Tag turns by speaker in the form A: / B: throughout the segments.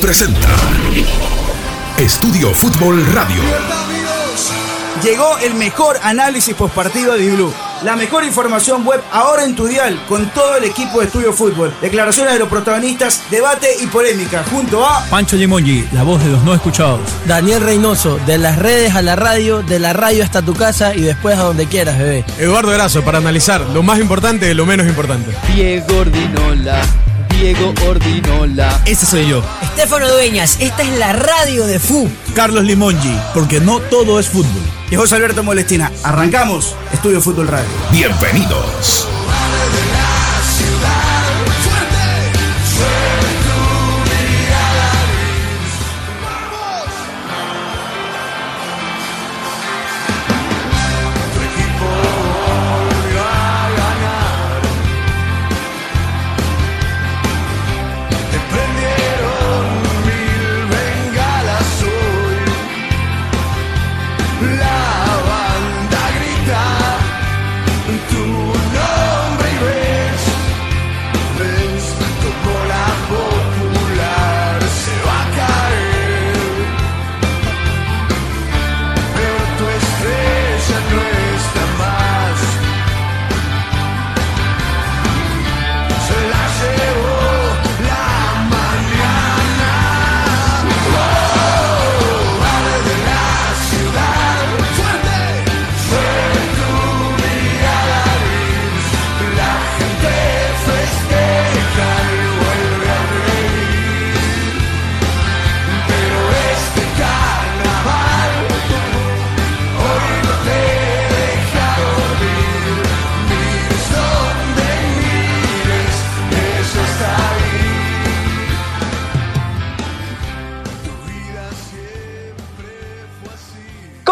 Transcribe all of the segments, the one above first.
A: presenta Estudio Fútbol Radio.
B: Llegó el mejor análisis postpartido de Blue. La mejor información web ahora en tu dial con todo el equipo de Estudio Fútbol. Declaraciones de los protagonistas, debate y polémica junto a
C: Pancho Limongi, la voz de los no escuchados.
D: Daniel Reynoso, de las redes a la radio, de la radio hasta tu casa y después a donde quieras, bebé.
E: Eduardo Erazo, para analizar lo más importante de lo menos importante.
F: Diego Ordinola. Diego Ordinola.
C: Ese soy yo.
D: Estefano Dueñas, esta es la radio de FU.
C: Carlos Limongi, porque no todo es fútbol.
B: y José Alberto Molestina. Arrancamos Estudio Fútbol Radio.
A: Bienvenidos.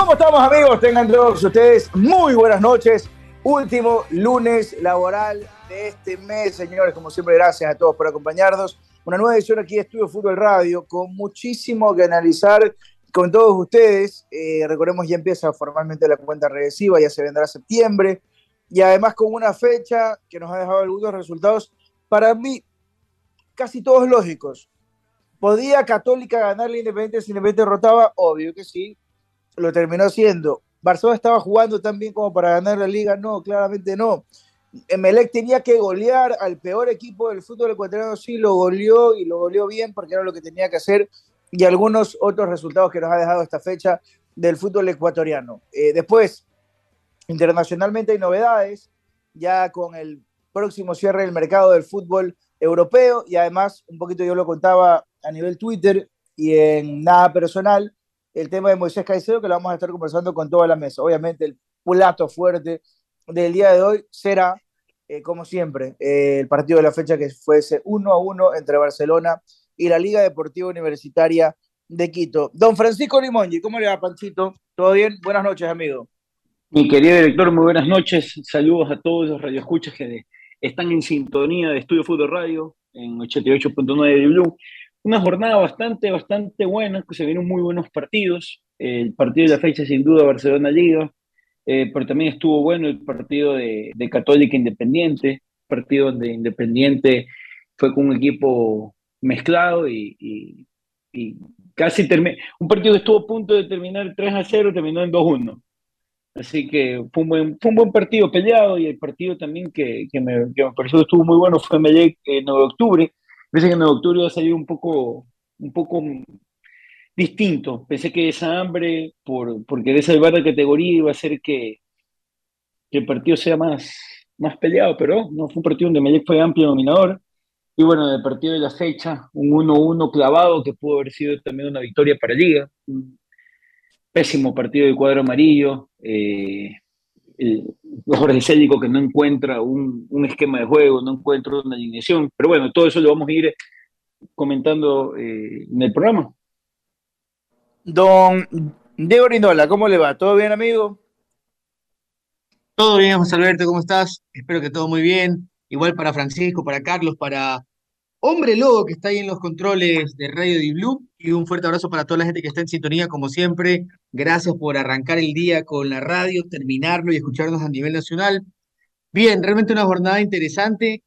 B: ¿Cómo estamos amigos? Tengan todos ustedes muy buenas noches. Último lunes laboral de este mes, señores. Como siempre, gracias a todos por acompañarnos. Una nueva edición aquí de Estudio Fútbol Radio con muchísimo que analizar con todos ustedes. Eh, recordemos, ya empieza formalmente la cuenta regresiva, ya se vendrá septiembre. Y además con una fecha que nos ha dejado algunos resultados, para mí, casi todos lógicos. ¿Podía Católica ganarle Independiente si Independiente derrotaba? Obvio que sí, lo terminó haciendo. Barcelona estaba jugando tan bien como para ganar la liga, no, claramente no. Emelec tenía que golear al peor equipo del fútbol ecuatoriano, sí, lo goleó y lo goleó bien porque era lo que tenía que hacer y algunos otros resultados que nos ha dejado esta fecha del fútbol ecuatoriano. Eh, después, internacionalmente hay novedades, ya con el próximo cierre del mercado del fútbol europeo y además, un poquito yo lo contaba a nivel Twitter y en nada personal, el tema de Moisés Caicedo, que lo vamos a estar conversando con toda la mesa. Obviamente, el plato fuerte del día de hoy será, eh, como siempre, eh, el partido de la fecha que fue ese 1 a 1 entre Barcelona y la Liga Deportiva Universitaria de Quito. Don Francisco Limongi, ¿cómo le va, Panchito? ¿Todo bien? Buenas noches, amigo.
G: Mi querido director, muy buenas noches. Saludos a todos los radioescuchas que están en sintonía de Estudio Fútbol Radio en 88.9 de Blue una jornada bastante, bastante buena, que se vienen muy buenos partidos. El partido de la fecha, sin duda, Barcelona-Liga, eh, pero también estuvo bueno el partido de, de Católica Independiente, partido donde Independiente fue con un equipo mezclado y, y, y casi terminó. Un partido que estuvo a punto de terminar 3 a 0, terminó en 2-1. Así que fue un, buen, fue un buen partido peleado y el partido también que, que, me, que me pareció que estuvo muy bueno fue Melec en 9 de octubre Pensé que en octubre iba a salir un poco, un poco distinto. Pensé que esa hambre por, por querer salvar la categoría iba a hacer que, que el partido sea más, más peleado, pero no fue un partido donde Melec fue amplio dominador. Y bueno, en el partido de la fecha, un 1-1 clavado que pudo haber sido también una victoria para Liga. Pésimo partido de cuadro amarillo. Eh, el, Jorge Célico que no encuentra un, un, esquema de juego, no encuentra una alineación. Pero bueno, todo eso lo vamos a ir comentando eh, en el programa.
B: Don Diego Rindola, ¿cómo le va? ¿Todo bien, amigo?
H: Todo bien, José Alberto, ¿cómo estás? Espero que todo muy bien. Igual para Francisco, para Carlos, para Hombre Lobo, que está ahí en los controles de Radio Di Blue. Y un fuerte abrazo para toda la gente que está en sintonía, como siempre. Gracias por arrancar el día con la radio, terminarlo y escucharnos a nivel nacional. Bien, realmente una jornada interesante,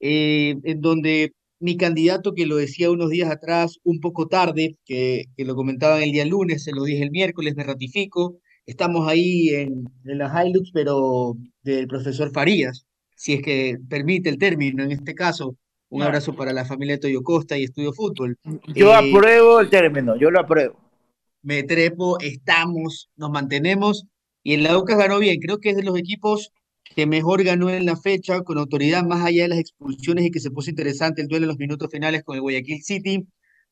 H: eh, en donde mi candidato que lo decía unos días atrás, un poco tarde, que, lo comentaban el día lunes, se lo dije el miércoles, me ratifico. Estamos ahí en, en la Hilux, pero del profesor Farías, si es que permite el término en este caso. Un abrazo para la familia de Toyo Costa y Estudio Fútbol.
B: Yo
H: Eh,
B: apruebo el término, yo lo apruebo.
H: me trepo, estamos, nos mantenemos y el Aucas ganó bien. Creo que es de los equipos que mejor ganó en la fecha, con autoridad más allá de las expulsiones y que se puso interesante el duelo en los minutos finales con el Guayaquil City.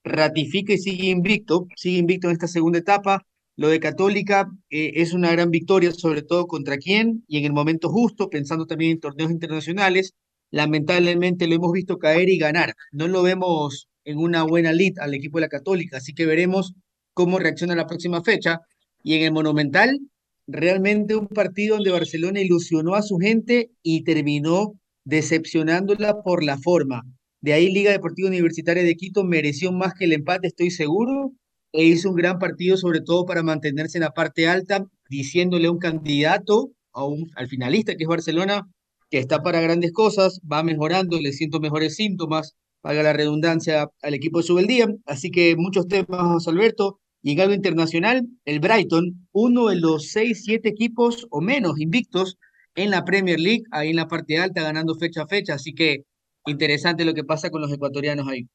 H: Ratifica y sigue invicto, sigue invicto en esta segunda etapa. Lo de Católica eh, es una gran victoria, sobre todo contra quién y en el momento justo, pensando también en torneos internacionales. Lamentablemente lo hemos visto caer y ganar. No lo vemos en una buena lead al equipo de la Católica, así que veremos cómo reacciona la próxima fecha. Y en el Monumental, realmente un partido donde Barcelona ilusionó a su gente y terminó decepcionándola por la forma. De ahí Liga Deportiva Universitaria de Quito mereció más que el empate, estoy seguro, e hizo un gran partido, sobre todo para mantenerse en la parte alta, diciéndole a un candidato, a al finalista que es Barcelona, que está para grandes cosas, va mejorando, le siento mejores síntomas, paga la redundancia al equipo de Subeldía. Así que muchos temas, José Alberto. Y en algo internacional, el Brighton, uno de los seis, siete equipos o menos invictos en la Premier League, ahí en la parte alta, ganando fecha a fecha. Así que interesante lo que pasa con los ecuatorianos ahí.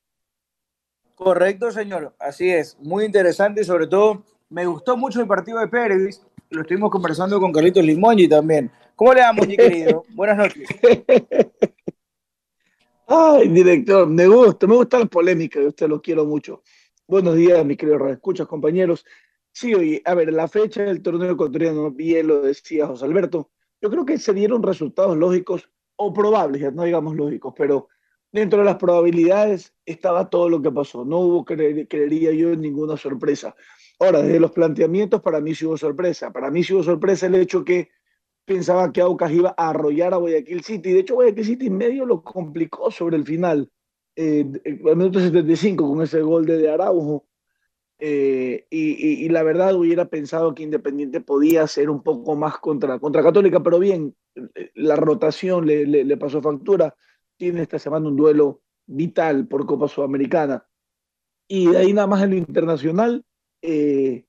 B: Correcto, señor. Así es. Muy interesante y sobre todo me gustó mucho el partido de Pérez. Lo estuvimos conversando con Carlitos Limongi también. ¿Cómo le damos, mi querido? Buenas noches.
I: Ay, director, me gusta, me gusta la polémica, yo usted lo quiero mucho. Buenos días, mi querido escuchas, compañeros. Sí, oye, a ver, la fecha del torneo ecuatoriano, bien lo decía José Alberto, yo creo que se dieron resultados lógicos o probables, ya no digamos lógicos, pero dentro de las probabilidades estaba todo lo que pasó. No hubo, creer- creería yo, ninguna sorpresa. Ahora, desde los planteamientos, para mí sí hubo sorpresa. Para mí sí hubo sorpresa el hecho que pensaba que Aucas iba a arrollar a Guayaquil City. De hecho, Guayaquil City medio lo complicó sobre el final. Eh, al minuto 75 con ese gol de, de Araujo. Eh, y, y- y la verdad hubiera pensado que Independiente podía ser un poco más contra, contra Católica, pero bien, eh, la rotación le, le- le pasó factura. Tiene esta semana un duelo vital por Copa Sudamericana. Y de ahí nada más en lo internacional, eh,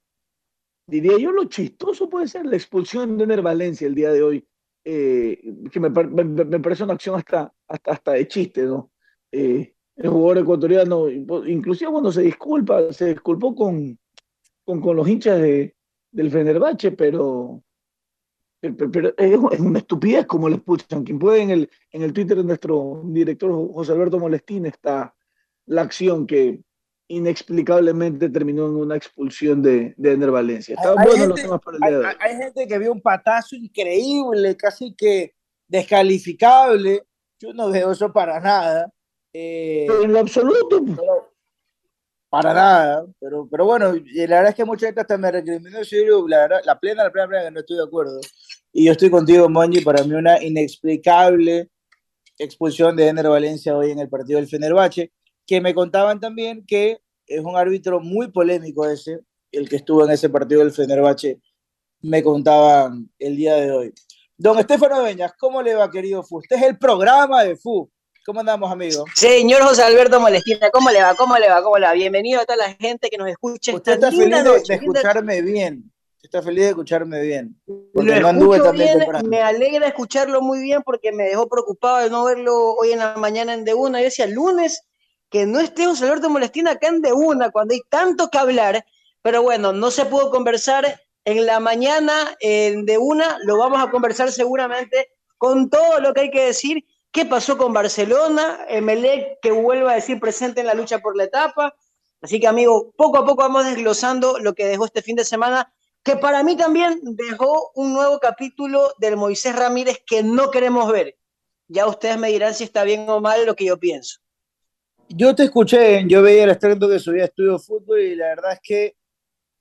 I: diría yo lo chistoso puede ser la expulsión de Ener Valencia el día de hoy, eh, que me, me- parece una acción hasta, hasta, hasta de chiste, ¿no? Eh, el jugador ecuatoriano, inclusive cuando se disculpa, se disculpó con, con, los hinchas de, del Fenerbahce, pero, pero, pero es una estupidez como le expulsan. Quien puede en el, en el Twitter de nuestro director José Alberto Molestín está la acción que inexplicablemente terminó en una expulsión de, de Ener Valencia. Estaban
B: Hay
I: buenos los
B: gente-
I: temas para el día de hoy.
B: hay- hay gente que vio un patazo increíble, casi que descalificable. Yo no veo eso para nada. Eh,
I: Pero en lo absoluto,
B: pero- para nada. Pero, pero bueno, la verdad es que mucha gente hasta me recriminó. yo la, verdad, la plena, la plena, la plena, que no estoy de acuerdo. Y yo estoy contigo, Monji. Para mí, una inexplicable expulsión de Ener Valencia hoy en el partido del Fenerbahce. Que me contaban también que es un árbitro muy polémico ese, el que estuvo en ese partido del Fenerbahce. Me contaban el día de hoy. Don Estefano Beñas, ¿cómo le va, querido Fu? Este es el programa de Fu. ¿Cómo andamos, amigo?
J: Señor José Alberto Molestina, ¿cómo le va? ¿Cómo le va? ¿Cómo le va? Bienvenido a toda la gente que nos escucha
B: Usted está feliz de, escucharme bien. Está feliz de escucharme bien.
J: Lo
B: Porque no anduve
J: escucho
B: también
J: bien, me alegra escucharlo muy bien porque me dejó preocupado de no verlo hoy en la mañana en De Una. Yo decía, lunes, que no esté José Alberto Molestina acá en De Una, cuando hay tanto que hablar. Pero bueno, no se pudo conversar en la mañana en De Una, lo vamos a conversar seguramente con todo lo que hay que decir. ¿Qué pasó con Barcelona? Emelec que vuelva a decir presente en la lucha por la etapa. Así que, amigo, poco a poco vamos desglosando lo que dejó este fin de semana, que para mí también dejó un nuevo capítulo del Moisés Ramírez que no queremos ver. Ya ustedes me dirán si está bien o mal lo que yo pienso.
B: Yo te escuché, yo veía el estreno que subía Estudio Fútbol y la verdad es que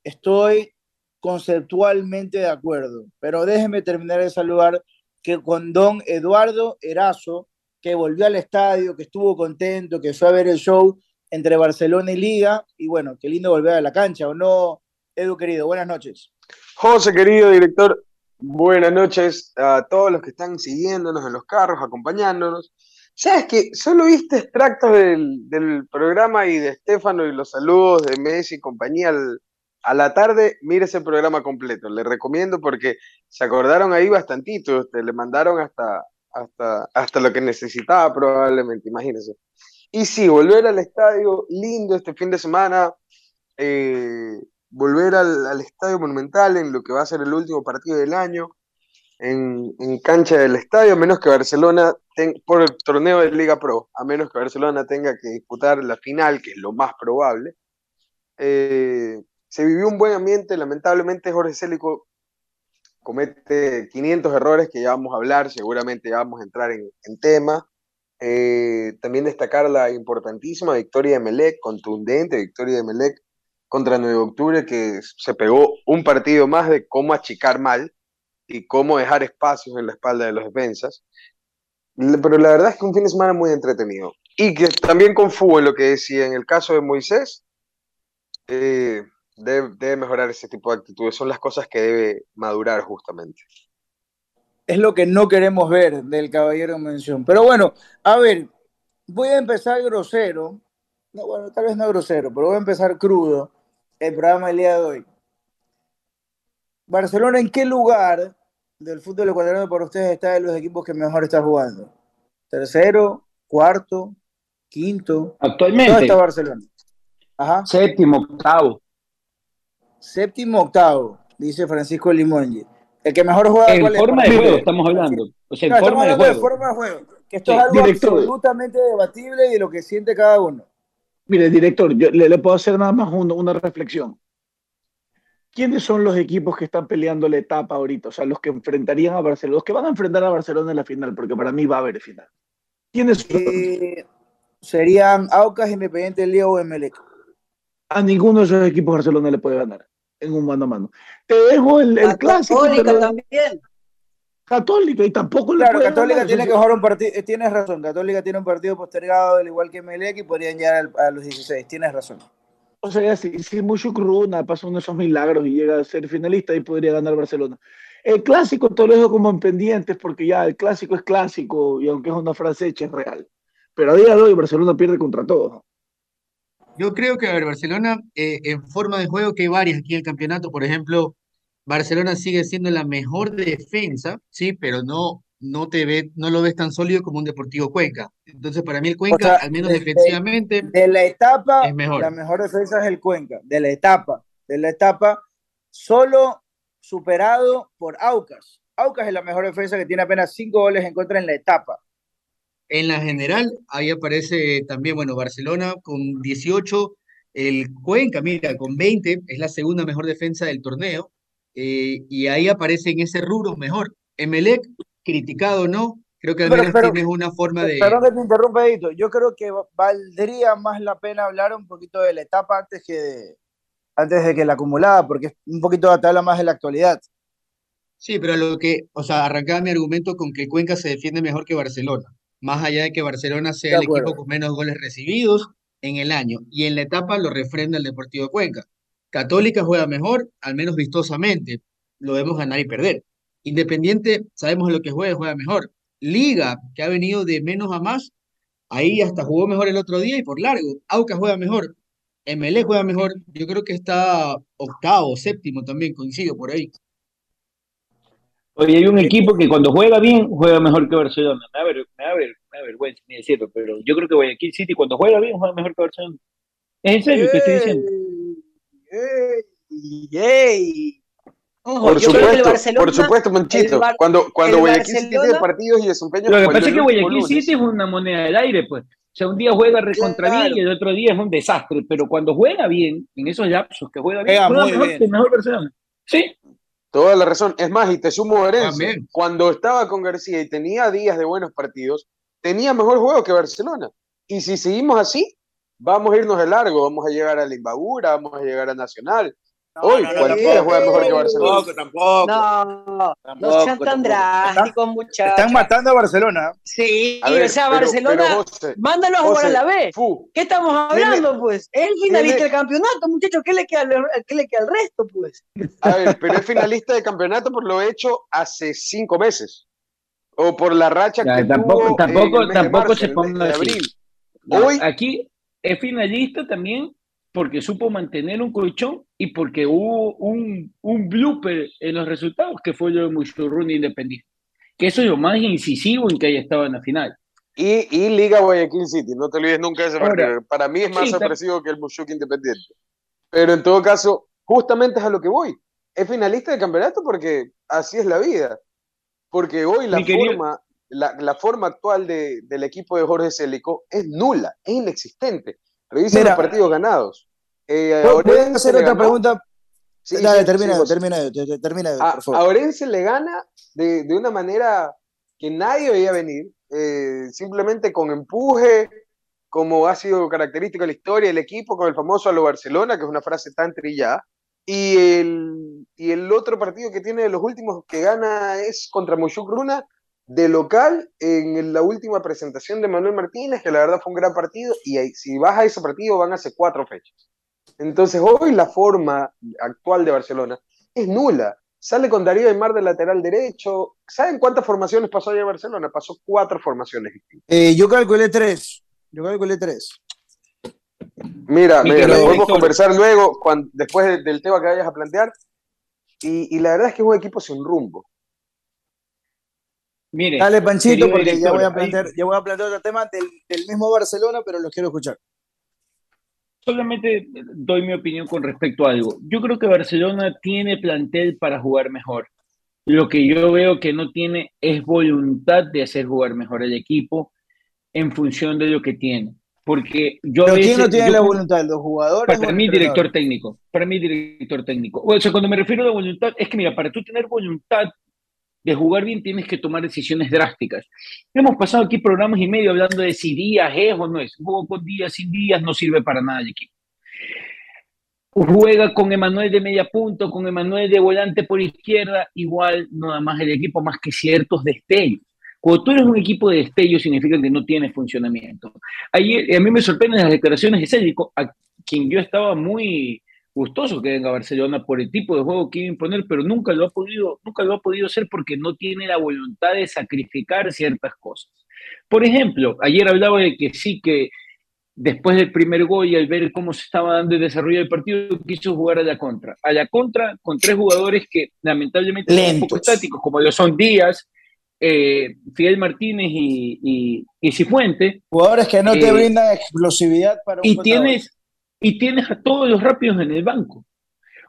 B: estoy conceptualmente de acuerdo. Pero déjeme terminar de saludar que con don Eduardo Erazo, que volvió al estadio, que estuvo contento, que fue a ver el show entre Barcelona y Liga, y bueno, qué lindo volver a la cancha, ¿o no, Edu querido? Buenas noches.
K: José, querido director, buenas noches a todos los que están siguiéndonos en los carros, acompañándonos. ¿Sabes qué? Solo viste extractos del, del programa y de Estefano y los saludos de Messi y compañía al- a la tarde. Mire ese programa completo. Le recomiendo porque se acordaron ahí bastantito. Este, le mandaron hasta, hasta, hasta lo que necesitaba probablemente, imagínense. Y sí, volver al estadio, lindo este fin de semana. eh, volver al, al Estadio Monumental en lo que va a ser el último partido del año. En, en cancha del estadio, a menos que Barcelona, ten- por el torneo de Liga Pro, a menos que Barcelona tenga que disputar la final, que es lo más probable. Eh, se vivió un buen ambiente, lamentablemente Jorge Célico comete 500 errores que ya vamos a hablar, seguramente ya vamos a entrar en, en tema. Eh, también destacar la importantísima victoria de Melec, contundente victoria de Melec contra 9 de octubre, que se pegó un partido más de cómo achicar mal y cómo dejar espacios en la espalda de los defensas. Pero la verdad es que un fin de semana muy entretenido. Y que también con fútbol, lo que decía, en el caso de Moisés, eh, debe, debe mejorar ese tipo de actitudes. Son las cosas que debe madurar justamente.
B: Es lo que no queremos ver del caballero en mención. Pero bueno, a ver, voy a empezar grosero. No, bueno, tal vez no grosero, pero voy a empezar crudo el programa del día de hoy. Barcelona, ¿en qué lugar del fútbol ecuatoriano para ustedes está de los equipos que mejor está jugando? ¿Tercero? ¿Cuarto? ¿Quinto?
G: Actualmente.
B: ¿Dónde está Barcelona? Ajá.
G: Séptimo, octavo.
B: Séptimo, octavo, dice Francisco Limongi. El que mejor juega
G: En
B: ¿cuál es?
G: forma de juego estamos hablando. O sea, en
B: No,
G: forma de juego.
B: forma de juego. Que esto
G: Sí.
B: es algo
I: Director.
B: absolutamente debatible y de lo que siente cada uno.
I: Mire, director, yo le, le puedo hacer nada más un- una reflexión. ¿Quiénes son los equipos que están peleando la etapa ahorita? O sea, los que enfrentarían a Barcelona, los que van a enfrentar a Barcelona en la final, porque para mí va a haber final. ¿Quiénes son?
B: Eh, serían Aucas, Independiente Lío o Emelec.
I: A ninguno de esos equipos Barcelona le puede ganar en un mano a mano. Te dejo el, clásico.
J: Católica también.
I: Católica y tampoco le
B: Claro,
I: puede
B: Católica
I: ganar.
B: tiene que jugar un partido. eh, Tienes razón, Católica tiene un partido postergado, al igual que Emelec, y podrían llegar al- a los 16. Tienes razón.
I: O sea, si, si Mushu Kruna pasa uno de esos milagros y llega a ser finalista, ahí podría ganar Barcelona. El clásico te lo dejo como en pendientes porque ya el clásico es clásico y aunque es una frase hecha es real. Pero a día de hoy Barcelona pierde contra todos.
H: Yo creo que, a ver, Barcelona, eh, en forma de juego, que hay varias aquí en el campeonato, por ejemplo, Barcelona sigue siendo la mejor defensa, sí, pero no, no te ve, no lo ves tan sólido como un Deportivo Cuenca. Entonces, para mí el
B: O
H: Cuenca,
B: sea,
H: al menos
B: de- de-
H: defensivamente,
B: De la etapa,
H: Es mejor.
B: la mejor defensa es el Cuenca. De la etapa, de la etapa, solo superado por Aucas. Aucas es la mejor defensa que tiene apenas 5 goles en contra en la etapa.
H: En la general, ahí aparece también, bueno, Barcelona con 18, el Cuenca, mira, con 20, es la segunda mejor defensa del torneo, eh, y ahí aparece en ese rubro mejor. Emelec, criticado o no, creo que al menos
B: pero-
H: tienes una forma de...
B: Perdón que te interrumpa, Edito. Yo creo que va- valdría más la pena hablar un poquito de la etapa antes que de, antes de que la acumulada, porque un poquito te habla más de la actualidad.
H: Sí, pero lo que, o sea, arrancaba mi argumento con que Cuenca se defiende mejor que Barcelona, más allá de que Barcelona sea el equipo con menos goles recibidos en el año, y en la etapa lo refrenda el Deportivo Cuenca. Católica juega mejor, al menos vistosamente, lo vemos ganar y perder. Independiente, sabemos lo que juega, juega mejor. Liga, que ha venido de menos a más, ahí hasta jugó mejor el otro día y por largo. Aucas juega mejor, MLE juega mejor, yo creo que está octavo, séptimo también, coincido por ahí.
G: Oye, hay un equipo que cuando juega bien, juega mejor que Barcelona. Me da, ver- me da, ver- me da vergüenza ni decirlo, pero yo creo que Guayaquil City cuando juega bien, juega mejor que Barcelona. ¿Es en serio que estoy diciendo?
J: ¡Ey! ¡Ey! Ojo,
K: Por
J: yo creo que el
K: supuesto,
J: Barcelona,
K: por supuesto,
J: Bar-
K: Cuando, cuando
J: el
K: Guayaquil City tiene partidos y desempeños
G: Lo que pasa es que Guayaquil. City es una moneda del aire, pues. O sea, un día juega recontra
J: Claro.
G: bien y el otro día es un desastre, pero cuando juega bien, en esos lapsos que juega bien,
B: Juega
G: juega
B: muy
G: mejor
B: bien.
G: que mejor Barcelona. Sí,
K: Toda la razón. Es más, y te sumo a Herencia. Cuando estaba con García y tenía días de buenos partidos, tenía mejor juego que Barcelona. Y si seguimos así, vamos a irnos de largo. Vamos a llegar a la Imbabura, vamos a llegar a Nacional. Hoy
B: no, no,
K: cualquiera
J: tampoco.
K: juega mejor que Barcelona.
B: Tampoco, tampoco.
J: No, no
B: Tampoco,
J: sean tan drásticos,
B: Están
J: muchachos.
B: matando a Barcelona.
J: Sí,
K: A ver,
J: o sea,
K: pero-
J: Barcelona,
K: pero, José,
J: mándalo a jugar a la B.
K: fu,
J: ¿Qué estamos
K: Tiene-
J: hablando, pues? Es el finalista
K: tiene-
J: del campeonato, muchachos. ¿Qué le queda al, qué le queda al resto, pues?
K: A ver, pero es finalista de campeonato por lo hecho hace cinco meses. o por la racha
G: Ya,
K: que
G: tampoco,
K: tuvo
G: tampoco,
K: en el mes de
G: tampoco
K: marzo,
G: se ponga
K: de abril.
G: No,
K: Hoy-
G: aquí es finalista también porque supo mantener un colchón y porque hubo un, un blooper en los resultados que fue lo de Muchurruna Independiente. Que eso es lo más incisivo en que haya estado en la final.
K: Y, y Liga Guayaquil City, no te olvides nunca de ese
G: Ahora,
K: partido. Para mí es más
G: sí,
K: sorpresivo que el Mushuc Independiente. Pero en todo caso, justamente es a lo que voy. Es finalista de campeonato porque así es la vida. Porque hoy la forma, la, la forma actual de- del equipo de Jorge Célico es nula, es inexistente. Revisa
B: Mira,
K: los partidos ganados. Eh,
B: a hacer
K: le
B: otra
K: ganó-
B: pregunta.
K: Sí,
B: Dale,
K: sí,
B: termina,
K: sí,
B: termina, ter- termina,
K: a,
B: por favor.
K: a Orense le gana de, de una manera que nadie veía venir, eh, simplemente con empuje, como ha sido característico de la historia del equipo, con el famoso a lo Barcelona, que es una frase tan trillada. Y el, y el otro partido que tiene de los últimos que gana es contra Moshuk Runa, de local, en la última presentación de Manuel Martínez, que la verdad fue un gran partido, y ahí, si vas a ese partido van hace cuatro fechas. Entonces hoy la forma actual de Barcelona es nula. Sale con Darío Aymar de lateral derecho. ¿Saben cuántas formaciones pasó ayer Barcelona? Pasó cuatro formaciones distintas.
B: Eh, yo calculé tres. Yo calculé tres.
K: Mira,
B: Mi
K: mira, lo podemos conversar luego, cuando, después de- del tema que vayas a plantear. Y, y la verdad es que es un equipo sin rumbo.
G: Mire,
B: Dale, Panchito, porque ya voy a plantear, ya voy a plantear otro tema del, del mismo Barcelona, pero los quiero escuchar.
G: Solamente doy mi opinión con respecto a algo. Yo creo que Barcelona tiene plantel para jugar mejor. Lo que yo veo que no tiene es voluntad de hacer jugar mejor el equipo en función de lo que tiene. Porque yo a
B: Pero ¿quién
G: veces-
B: no tiene
G: yo
B: la voluntad? ¿Los jugadores?
G: Para mí,
B: entrenador?
G: director técnico. Para mí, director técnico. O sea, cuando me refiero a la voluntad, es que mira, para tú tener voluntad de jugar bien, tienes que tomar decisiones drásticas. Hemos pasado aquí programas y medio hablando de si Díaz es o no es. Juego con Díaz, sin Díaz, no sirve para nada el equipo. Juega con Emanuel de media punta, con Emanuel de volante por izquierda, igual nada más el equipo, más que ciertos destellos. Cuando tú eres un equipo de destellos, significa que no tienes funcionamiento. Ayer, a mí me sorprenden las declaraciones de Célico, a quien yo estaba muy gustoso que venga a Barcelona por el tipo de juego que iba a imponer, pero nunca lo ha podido, nunca lo ha podido hacer porque no tiene la voluntad de sacrificar ciertas cosas. Por ejemplo, ayer hablaba de que sí que después del primer gol y al ver cómo se estaba dando el desarrollo del partido, quiso jugar a la contra. A la contra con tres jugadores que lamentablemente son un poco estáticos, como lo son Díaz, eh, Fidel Martínez y, y, y Cifuente.
B: Jugadores que no te
G: Eh,
B: brindan explosividad para un
G: y tienes, y tienes a todos los rápidos en el banco.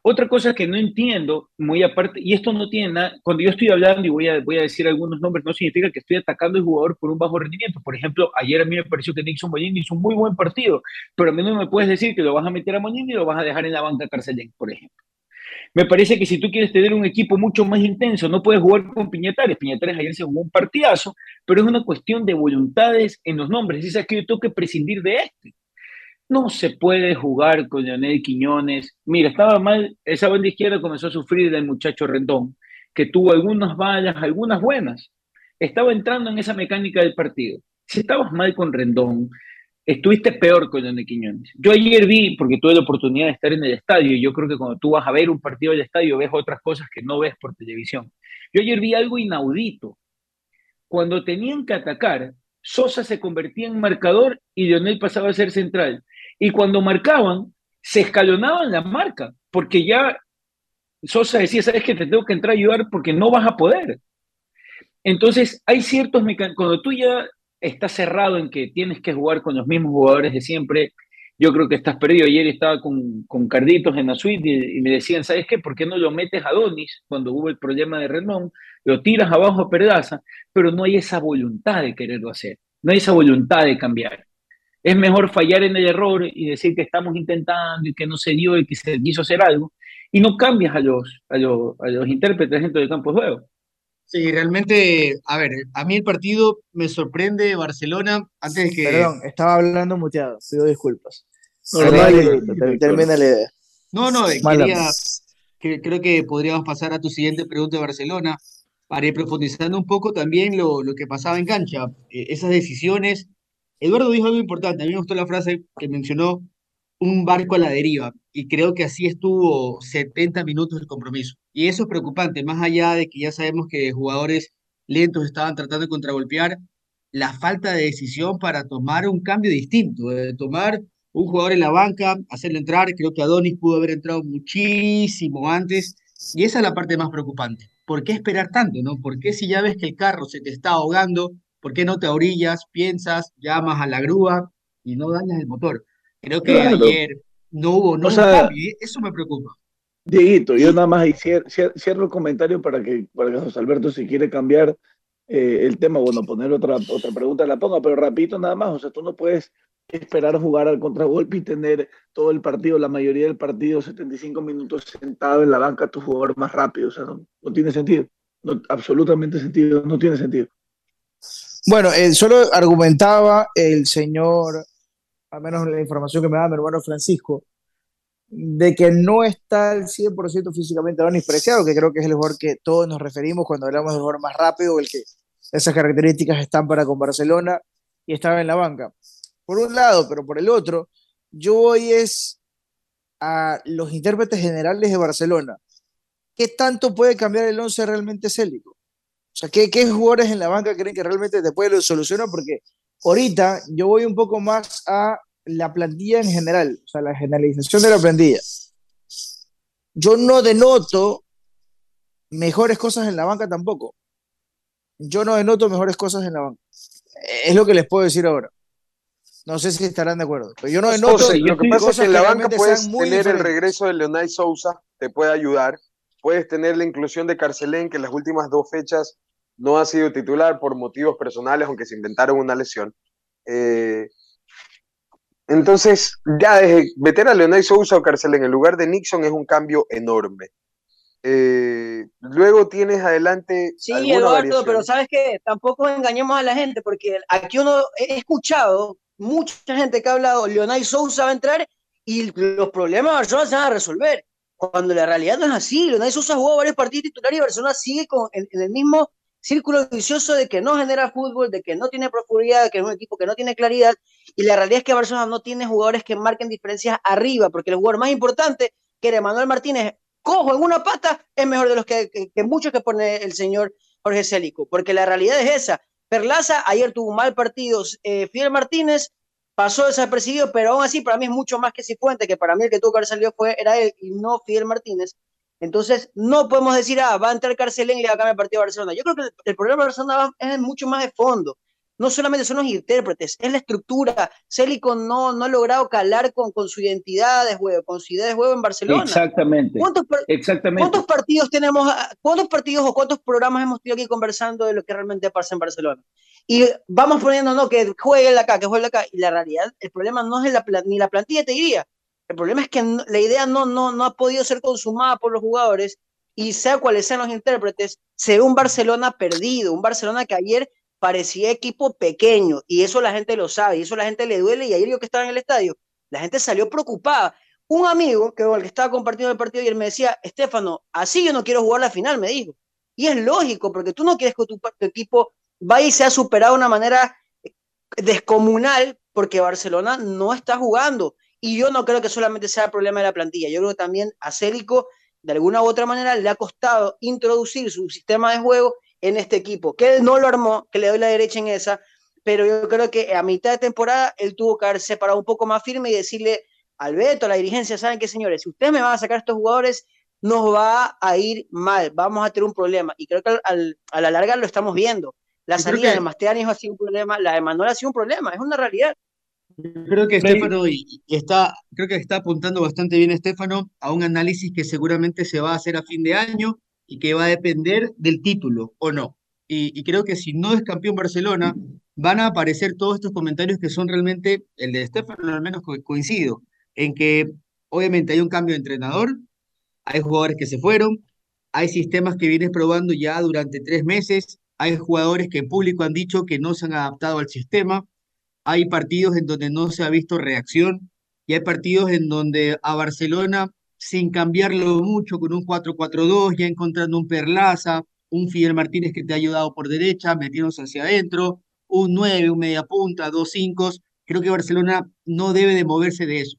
G: Otra cosa que no entiendo, muy aparte, y esto no tiene nada, cuando yo estoy hablando y voy a, voy a decir algunos nombres, no significa que estoy atacando al jugador por un bajo rendimiento. Por ejemplo, ayer a mí me pareció que Nixon Molina hizo un muy buen partido, pero a mí no me puedes decir que lo vas a meter a Molina y lo vas a dejar en la banca Carcelén, por ejemplo. Me parece que si tú quieres tener un equipo mucho más intenso, no puedes jugar con Piñatares. Piñatares ayer se jugó un partidazo, pero es una cuestión de voluntades en los nombres. Dices que yo tengo que prescindir de este. No se puede jugar con Leonel Quiñones. Mira, estaba mal, esa banda izquierda comenzó a sufrir del muchacho Rendón, que tuvo algunas balas, algunas buenas. Estaba entrando en esa mecánica del partido. Si estabas mal con Rendón, estuviste peor con Leonel Quiñones. Yo ayer vi, porque tuve la oportunidad de estar en el estadio, y yo creo que cuando tú vas a ver un partido del estadio ves otras cosas que no ves por televisión. Yo ayer vi algo inaudito. Cuando tenían que atacar, Sosa se convertía en marcador y Leonel pasaba a ser central. Y cuando marcaban, se escalonaban la marca, porque ya Sosa decía, sabes que te tengo que entrar a ayudar porque no vas a poder. Entonces, hay ciertos mecanismos, cuando tú ya estás cerrado en que tienes que jugar con los mismos jugadores de siempre, yo creo que estás perdido. Ayer estaba con, con Carditos en la suite y, y me decían, ¿sabes qué? ¿Por qué no lo metes a Donis cuando hubo el problema de Renón? Lo tiras abajo a Perdaza, pero no hay esa voluntad de quererlo hacer, no hay esa voluntad de cambiar. Es mejor fallar en el error y decir que estamos intentando y que no se dio y que se quiso hacer algo, y no cambias a los, a los, a los intérpretes dentro del campo de juego.
H: Sí, realmente, a ver, a mí el partido me sorprende Barcelona antes de que...
B: Perdón, estaba hablando muteado, pido disculpas. Termina,
H: director.
B: termina la idea.
H: No, no, eh, quería, que, creo que podríamos pasar a tu siguiente pregunta de Barcelona para ir profundizando un poco también lo, lo que pasaba en cancha, eh, esas decisiones. Eduardo dijo algo importante, a mí me gustó la frase que mencionó, un barco a la deriva, y creo que así estuvo 70 minutos el compromiso. Y eso es preocupante, más allá de que ya sabemos que jugadores lentos, estaban tratando de contragolpear, la falta de decisión para tomar un cambio distinto, de tomar un jugador en la banca, hacerlo entrar, creo que Adonis pudo haber entrado muchísimo antes, y esa es la parte más preocupante. ¿Por qué esperar tanto, no? ¿Por qué si ya ves que el carro se te está ahogando, por qué no te orillas, piensas, llamas a la grúa y no dañas el motor? Creo que
I: Claro.
H: ayer no hubo no
I: O sea,
H: cambio, y eso me preocupa.
I: Dieguito, yo nada más cierro el comentario para que, para que José Alberto, si quiere cambiar eh, el tema, bueno, poner otra, otra pregunta la ponga, pero rapidito nada más, o sea, tú no puedes esperar jugar al contragolpe y tener todo el partido, la mayoría del partido, 75 minutos sentado en la banca, tu jugador más rápido, o sea, no, no tiene sentido, no, absolutamente sentido, no tiene sentido.
B: Bueno, eh, solo argumentaba el señor, al menos la información que me da mi hermano Francisco, de que no está al 100% físicamente Adonis Preciado, que creo que es el jugador que todos nos referimos cuando hablamos del jugador más rápido, el que esas características están para con Barcelona y estaba en la banca. Por un lado, pero por el otro, yo voy es a los intérpretes generales de Barcelona. ¿Qué tanto puede cambiar el 11 realmente Célico? O sea, ¿qué, qué jugadores en la banca creen que realmente te pueden solucionar? Porque ahorita yo voy un poco más a la plantilla en general, o sea, la generalización de la plantilla. Yo no denoto mejores cosas en la banca tampoco. Yo no denoto mejores cosas en la banca. Es lo que les puedo decir ahora. No sé si estarán de acuerdo, pero yo no denoto
K: José, lo que pasa es que en la banca puedes tener el regreso de Leonay Sousa, te puede ayudar. Puedes tener la inclusión de Carcelén, que en las últimas dos fechas no ha sido titular por motivos personales, aunque se inventaron una lesión. Eh, entonces, ya desde meter a Leonay Sousa o Carcelén en lugar de Nixon es un cambio enorme. Eh, luego tienes adelante
J: Sí, Eduardo,
K: variación.
J: pero sabes que tampoco engañemos a la gente, porque aquí uno he escuchado mucha gente que ha hablado, Leonay Sousa va a entrar y los problemas de Barcelona se van a resolver. Cuando la realidad no es así, Leonay Sousa jugó varios partidos titulares y Barcelona sigue con, en, en el mismo círculo vicioso de que no genera fútbol, de que no tiene profundidad, de que es un equipo que no tiene claridad, y la realidad es que Barcelona no tiene jugadores que marquen diferencias arriba, porque el jugador más importante, que era Manuel Martínez, cojo en una pata, es mejor de los que, muchos que pone el señor Jorge Célico, porque la realidad es esa. Perlaza ayer tuvo un mal partido, eh, Fidel Martínez pasó desapercibido, pero aún así para mí es mucho más que Cifuente, que para mí el que tuvo que haber salido fue, era él y no Fidel Martínez. Entonces, no podemos decir, ah, va a entrar Carcelén y le va a cambiar el partido a Barcelona. Yo creo que el, el problema de Barcelona es mucho más de fondo. No solamente son los intérpretes, es la estructura. Célico no, no ha logrado calar con, con su identidad de juego, con su idea de juego en Barcelona.
G: Exactamente.
J: ¿Cuántos,
G: Exactamente.
J: ¿Cuántos partidos tenemos, cuántos partidos o cuántos programas hemos tenido aquí conversando de lo que realmente pasa en Barcelona? Y vamos poniendo, no, que juegue acá, que juegue acá. Y la realidad, el problema no es la, ni la plantilla, te diría. El problema es que la idea no, no, no ha podido ser consumada por los jugadores y sea cuáles sean los intérpretes, se ve un Barcelona perdido, un Barcelona que ayer parecía equipo pequeño y eso la gente lo sabe y eso la gente le duele y ayer yo que estaba en el estadio, la gente salió preocupada. Un amigo que, el que estaba compartiendo el partido ayer me decía, Estefano, así yo no quiero jugar la final, me dijo. Y es lógico, porque tú no quieres que tu, tu equipo vaya y sea superado de una manera descomunal porque Barcelona no está jugando. Y yo no creo que solamente sea el problema de la plantilla. Yo creo que también a Célico, de alguna u otra manera, le ha costado introducir su sistema de juego en este equipo. Que él no lo armó, que le doy la derecha en esa, pero yo creo que a mitad de temporada él tuvo que haber separado un poco más firme y decirle al Beto, a la dirigencia, ¿saben qué, señores? Si ustedes me van a sacar a estos jugadores, nos va a ir mal, vamos a tener un problema. Y creo que al, al, a la larga lo estamos viendo. La salida que... de Masteani ha sido un problema, la de Manuel ha sido un problema, es una realidad.
H: Creo que Estefano y, y está, creo que está apuntando bastante bien Estefano a un análisis que seguramente se va a hacer a fin de año y que va a depender del título o no. Y, y, creo que si no es campeón Barcelona, van a aparecer todos estos comentarios que son realmente, el de Estefano al menos co coincido, en que obviamente hay un cambio de entrenador, hay jugadores que se fueron, hay sistemas que vienes probando ya durante tres meses, hay jugadores que en público han dicho que no se han adaptado al sistema, hay partidos en donde no se ha visto reacción y hay partidos en donde a Barcelona, sin cambiarlo mucho, con un 4-4-2, ya encontrando un Perlaza, un Fidel Martínez que te ha ayudado por derecha, metiéndose hacia adentro, un 9, un media punta, dos 5, creo que Barcelona no debe de moverse de eso,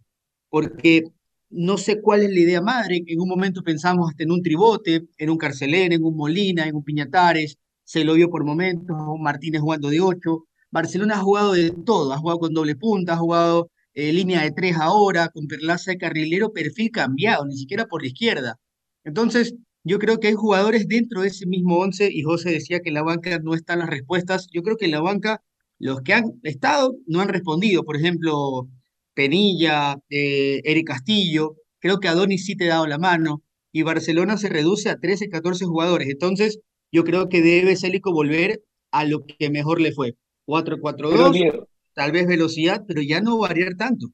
H: porque no sé cuál es la idea madre, en un momento pensamos hasta en un tribote, en un Carcelén, en un Molina, en un Piñatares, se lo vio por momentos, Martínez jugando de 8. Barcelona ha jugado de todo, ha jugado con doble punta, ha jugado eh, línea de 3 ahora, con Perlaza de carrilero, perfil cambiado, ni siquiera por la izquierda. Entonces, yo creo que hay jugadores dentro de ese mismo 11 y José decía que en la banca no están las respuestas. Yo creo que en la banca los que han estado no han respondido. Por ejemplo, Penilla, eh, Eric Castillo, creo que Adonis sí te ha dado la mano y Barcelona se reduce a 13, 14 jugadores. Entonces, yo creo que debe Célico volver a lo que mejor le fue. 4-4-2, tal vez velocidad, pero ya no variar tanto.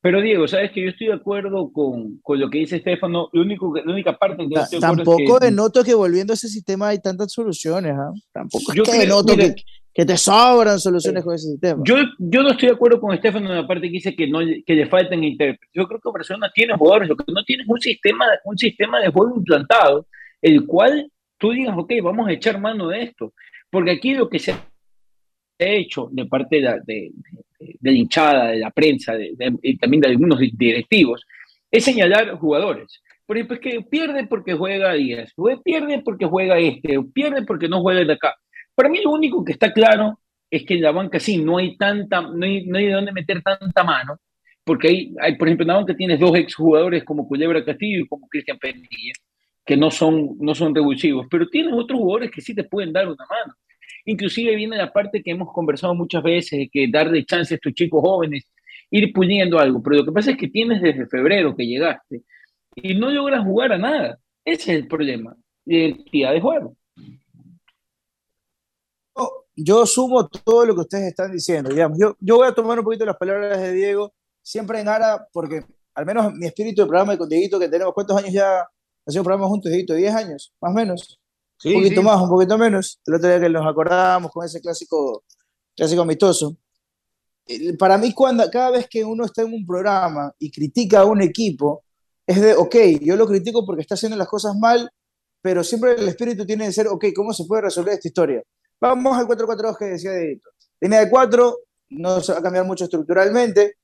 G: Pero Diego, sabes que yo estoy de acuerdo con, con lo que dice Estefano. Lo único, la única parte en que estoy de acuerdo
D: Tampoco
G: es que,
D: denoto que volviendo a ese sistema hay tantas soluciones, ¿ah? Tampoco
G: Yo
D: es que
G: creo-
D: denoto
G: mira,
D: que, que te sobran soluciones con ese sistema.
G: Yo, yo no estoy de acuerdo con Estefano en la parte que dice que, no, que le faltan intérpretes. Yo creo que Barcelona tiene jugadores, lo que no tiene es un sistema, un sistema de juego implantado, el cual tú digas, ok, vamos a echar mano de esto. Porque aquí lo que se hecho de parte de la, de, de- la hinchada, de la prensa y también de algunos di- directivos, es señalar jugadores. Por ejemplo, es que pierde porque juega Díaz, pierde porque juega este, pierde porque no juega de acá. Para mí lo único que está claro es que en la banca sí, no hay tanta, no hay, no hay de dónde meter tanta mano, porque hay, hay, por ejemplo, en la banca tienes dos exjugadores como Culebra Castillo y como Cristian Penilla, que no son, no son revulsivos, pero tienes otros jugadores que sí te pueden dar una mano. Inclusive viene la parte que hemos conversado muchas veces, de que darle chance a estos chicos jóvenes, ir puliendo algo, pero lo que pasa es que tienes desde febrero que llegaste y no logras jugar a nada. Ese es el problema, identidad de juego.
B: yo sumo todo lo que ustedes están diciendo. Digamos, yo, yo voy a tomar un poquito las palabras de Diego, siempre en ara, porque al menos mi espíritu de programa con Dieguito, que tenemos, ¿cuántos años ya hacemos programa juntos, Dieguito? ¿10 años? Más o menos.
H: Sí,
B: un poquito
H: sí.
B: más, un poquito menos. El otro día que nos acordábamos con ese clásico, clásico amistoso. Para mí, cuando, cada vez que uno está en un programa y critica a un equipo, es de, ok, yo lo critico porque está haciendo las cosas mal, pero siempre el espíritu tiene que ser, ok, ¿cómo se puede resolver esta historia? Vamos al 4-4-2 que decía Dieguito. Línea de 4, no se va a cambiar mucho estructuralmente.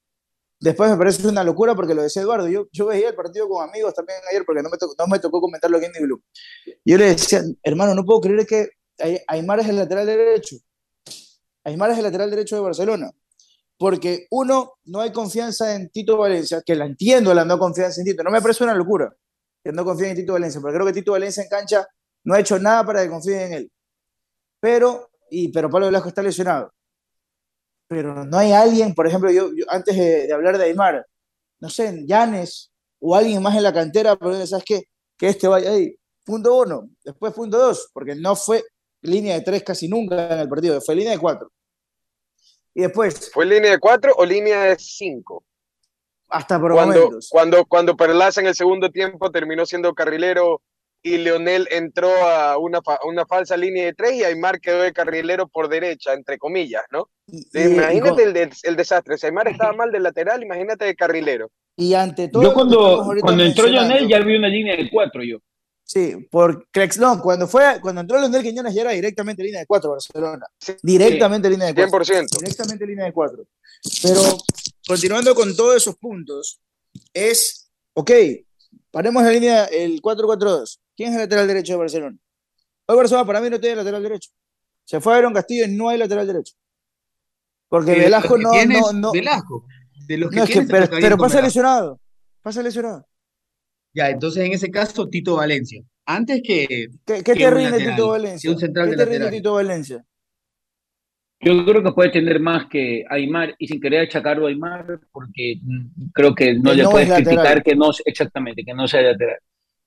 B: Después me parece una locura porque lo decía Eduardo. Yo, yo veía el partido con amigos también ayer porque no me, tocó, no me tocó comentarlo aquí en Blue. Y yo le decía, hermano, no puedo creer que Ay- Aymar es el lateral derecho. Aymar es el lateral derecho de Barcelona. Porque uno, no hay confianza en Tito Valencia, que la entiendo la no confianza en Tito. No me parece una locura que no confíen en Tito Valencia, porque creo que Tito Valencia en cancha no ha hecho nada para que confíen en él. Pero, y, pero Pablo Velasco está lesionado. Pero no hay alguien, por ejemplo, yo, yo antes de, de hablar de Aymar, no sé, Llanes o alguien más en la cantera, pero ¿sabes qué? Que este vaya ahí. Punto uno. Después punto dos, porque no fue línea de tres casi nunca en el partido, fue línea de cuatro. Y después,
K: ¿Fue línea de cuatro o línea de cinco?
B: hasta por
K: Cuando,
B: momentos.
K: cuando, cuando Perlaza en el segundo tiempo terminó siendo carrilero y Leonel entró a una, fa- una falsa línea de tres y Aymar quedó de carrilero por derecha, entre comillas, ¿no?
B: Y, y-
K: imagínate
B: y
K: el, de- el desastre. Si Aymar estaba mal de lateral, imagínate de carrilero.
B: y ante todo.
G: Yo cuando, cuando entró Lionel ya vi una línea de cuatro yo.
B: Sí, por no, cuando fue, cuando entró Leonel Quiñones ya era directamente línea de cuatro Barcelona. Directamente línea de cuatro.
K: 100%.
B: Directamente línea de cuatro. Pero continuando con todos esos puntos, es, ok, paremos la línea, el 4-4-2. ¿Quién es el lateral derecho de Barcelona? Hoy Barcelona para mí no tiene lateral derecho. Se fue a Aaron Castillo y no hay lateral derecho. Porque
H: de
B: Velasco no, no, no,
H: Velasco. De los que
B: no, es que,
H: tienes, te
B: pero, pasa
H: Velasco.
B: lesionado. Pasa lesionado.
H: Ya, entonces en ese caso, Tito Valencia. Antes que,
B: ¿Qué, qué
H: que
B: te rinde
H: lateral,
B: Tito Valencia?
H: un central
B: ¿Qué
H: de
B: te rinde. Tito Valencia?
G: Yo creo que puede tener más que Aymar y sin querer achacarlo a Aymar porque creo que no
B: Que
G: le
B: no
G: puedes
B: lateral.
G: criticar que no, exactamente, que no sea lateral.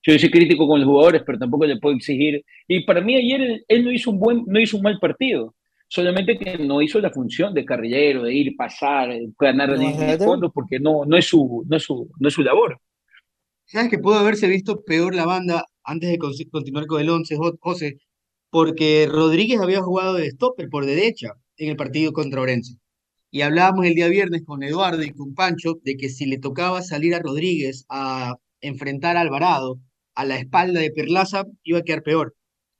G: Yo soy crítico con los jugadores, pero tampoco le puedo exigir. Y para mí ayer él, él no hizo un buen, no hizo un mal partido, solamente que no hizo la función de carrilero, de ir, pasar, eh, ganar
B: No lateral.
G: fondo, porque no, no es su, no es su, no es su labor.
H: ¿Sabes que pudo haberse visto peor la banda antes de con- continuar con el 11, Jo- José? Porque Rodríguez había jugado de stopper por derecha en el partido contra Orense. Y hablábamos el día viernes con Eduardo y con Pancho de que si le tocaba salir a Rodríguez a enfrentar a Alvarado a la espalda de Perlaza, iba a quedar peor.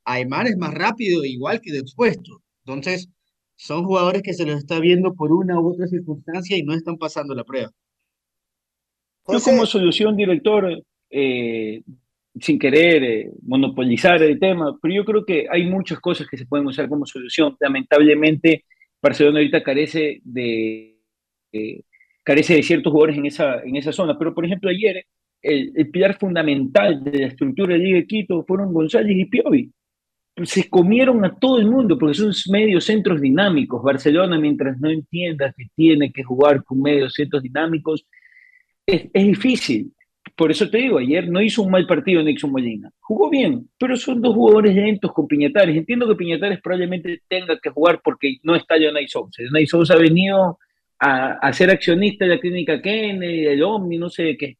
H: Aymar es más rápido, igual que de expuesto. Entonces, son jugadores que se los está viendo por una u otra circunstancia y no están pasando la prueba.
G: Yo como solución, director, eh, sin querer eh, monopolizar el tema, pero yo creo que hay muchas cosas que se pueden usar como solución. Lamentablemente, Barcelona ahorita carece de, eh, carece de ciertos jugadores en esa, en esa zona, pero por ejemplo ayer el, el pilar fundamental de la estructura de Liga de Quito fueron González y Piovi. Se comieron a todo el mundo porque son medios centros dinámicos. Barcelona, mientras no entienda que tiene que jugar con medios centros dinámicos, es, es difícil. Por eso te digo, ayer no hizo un mal partido Nixon Molina. Jugó bien, pero son dos jugadores lentos con Piñatares. Entiendo que Piñatares probablemente tenga que jugar porque no está Jonay Sousa. Jonay Sousa ha venido a, a, ser accionista de la clínica Kennedy, del Omni, no sé qué.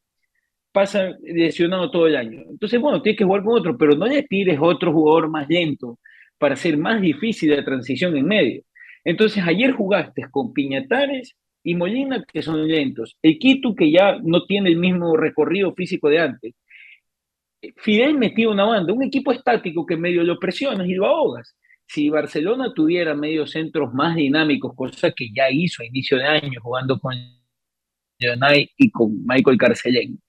G: Pasa lesionado todo el año. Entonces, bueno, tienes que jugar con otro, pero no le tires otro jugador más lento para hacer más difícil la transición en medio. Entonces, ayer jugaste con Piñatares y Molina, que son lentos. El Quito, que ya no tiene el mismo recorrido físico de antes. Fidel metió una banda, un equipo estático que medio lo presionas y lo ahogas. Si Barcelona tuviera medios centros más dinámicos, cosa que ya hizo a inicio de año jugando con Leonay y con Michael Carcelén,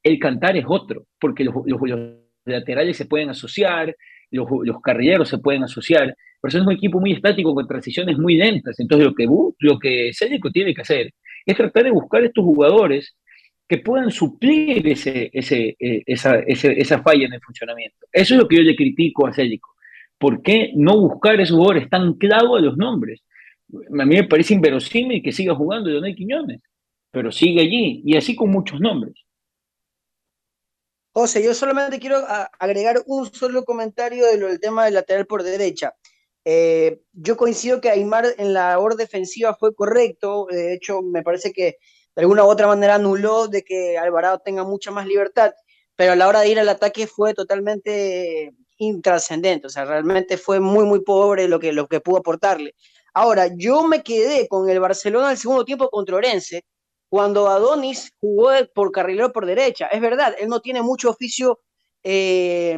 G: el cantar es otro, porque los, los, los laterales se pueden asociar, los, los, carrilleros se pueden asociar, pero es un equipo muy estático con transiciones muy lentas. Entonces, lo que, lo que tiene que hacer es tratar de buscar estos jugadores que puedan suplir ese, ese, esa, ese, esa falla en el funcionamiento. Eso es lo que yo le critico a Célico. ¿Por qué no buscar esos jugadores tan clavos a los nombres? A mí me parece inverosímil que siga jugando Leonel Quiñones, pero sigue allí, y así con muchos nombres.
J: José, yo solamente quiero agregar un solo comentario del tema del lateral por derecha. Eh, yo coincido que Aymar en la labor defensiva fue correcto, de hecho me parece que de alguna u otra manera anuló de que Alvarado tenga mucha más libertad, pero a la hora de ir al ataque fue totalmente intrascendente, o sea, realmente fue muy, muy pobre lo que, lo que pudo aportarle. Ahora, yo me quedé con el Barcelona al segundo tiempo contra Orense, cuando Adonis jugó por carrilero por derecha. Es verdad, él no tiene mucho oficio eh,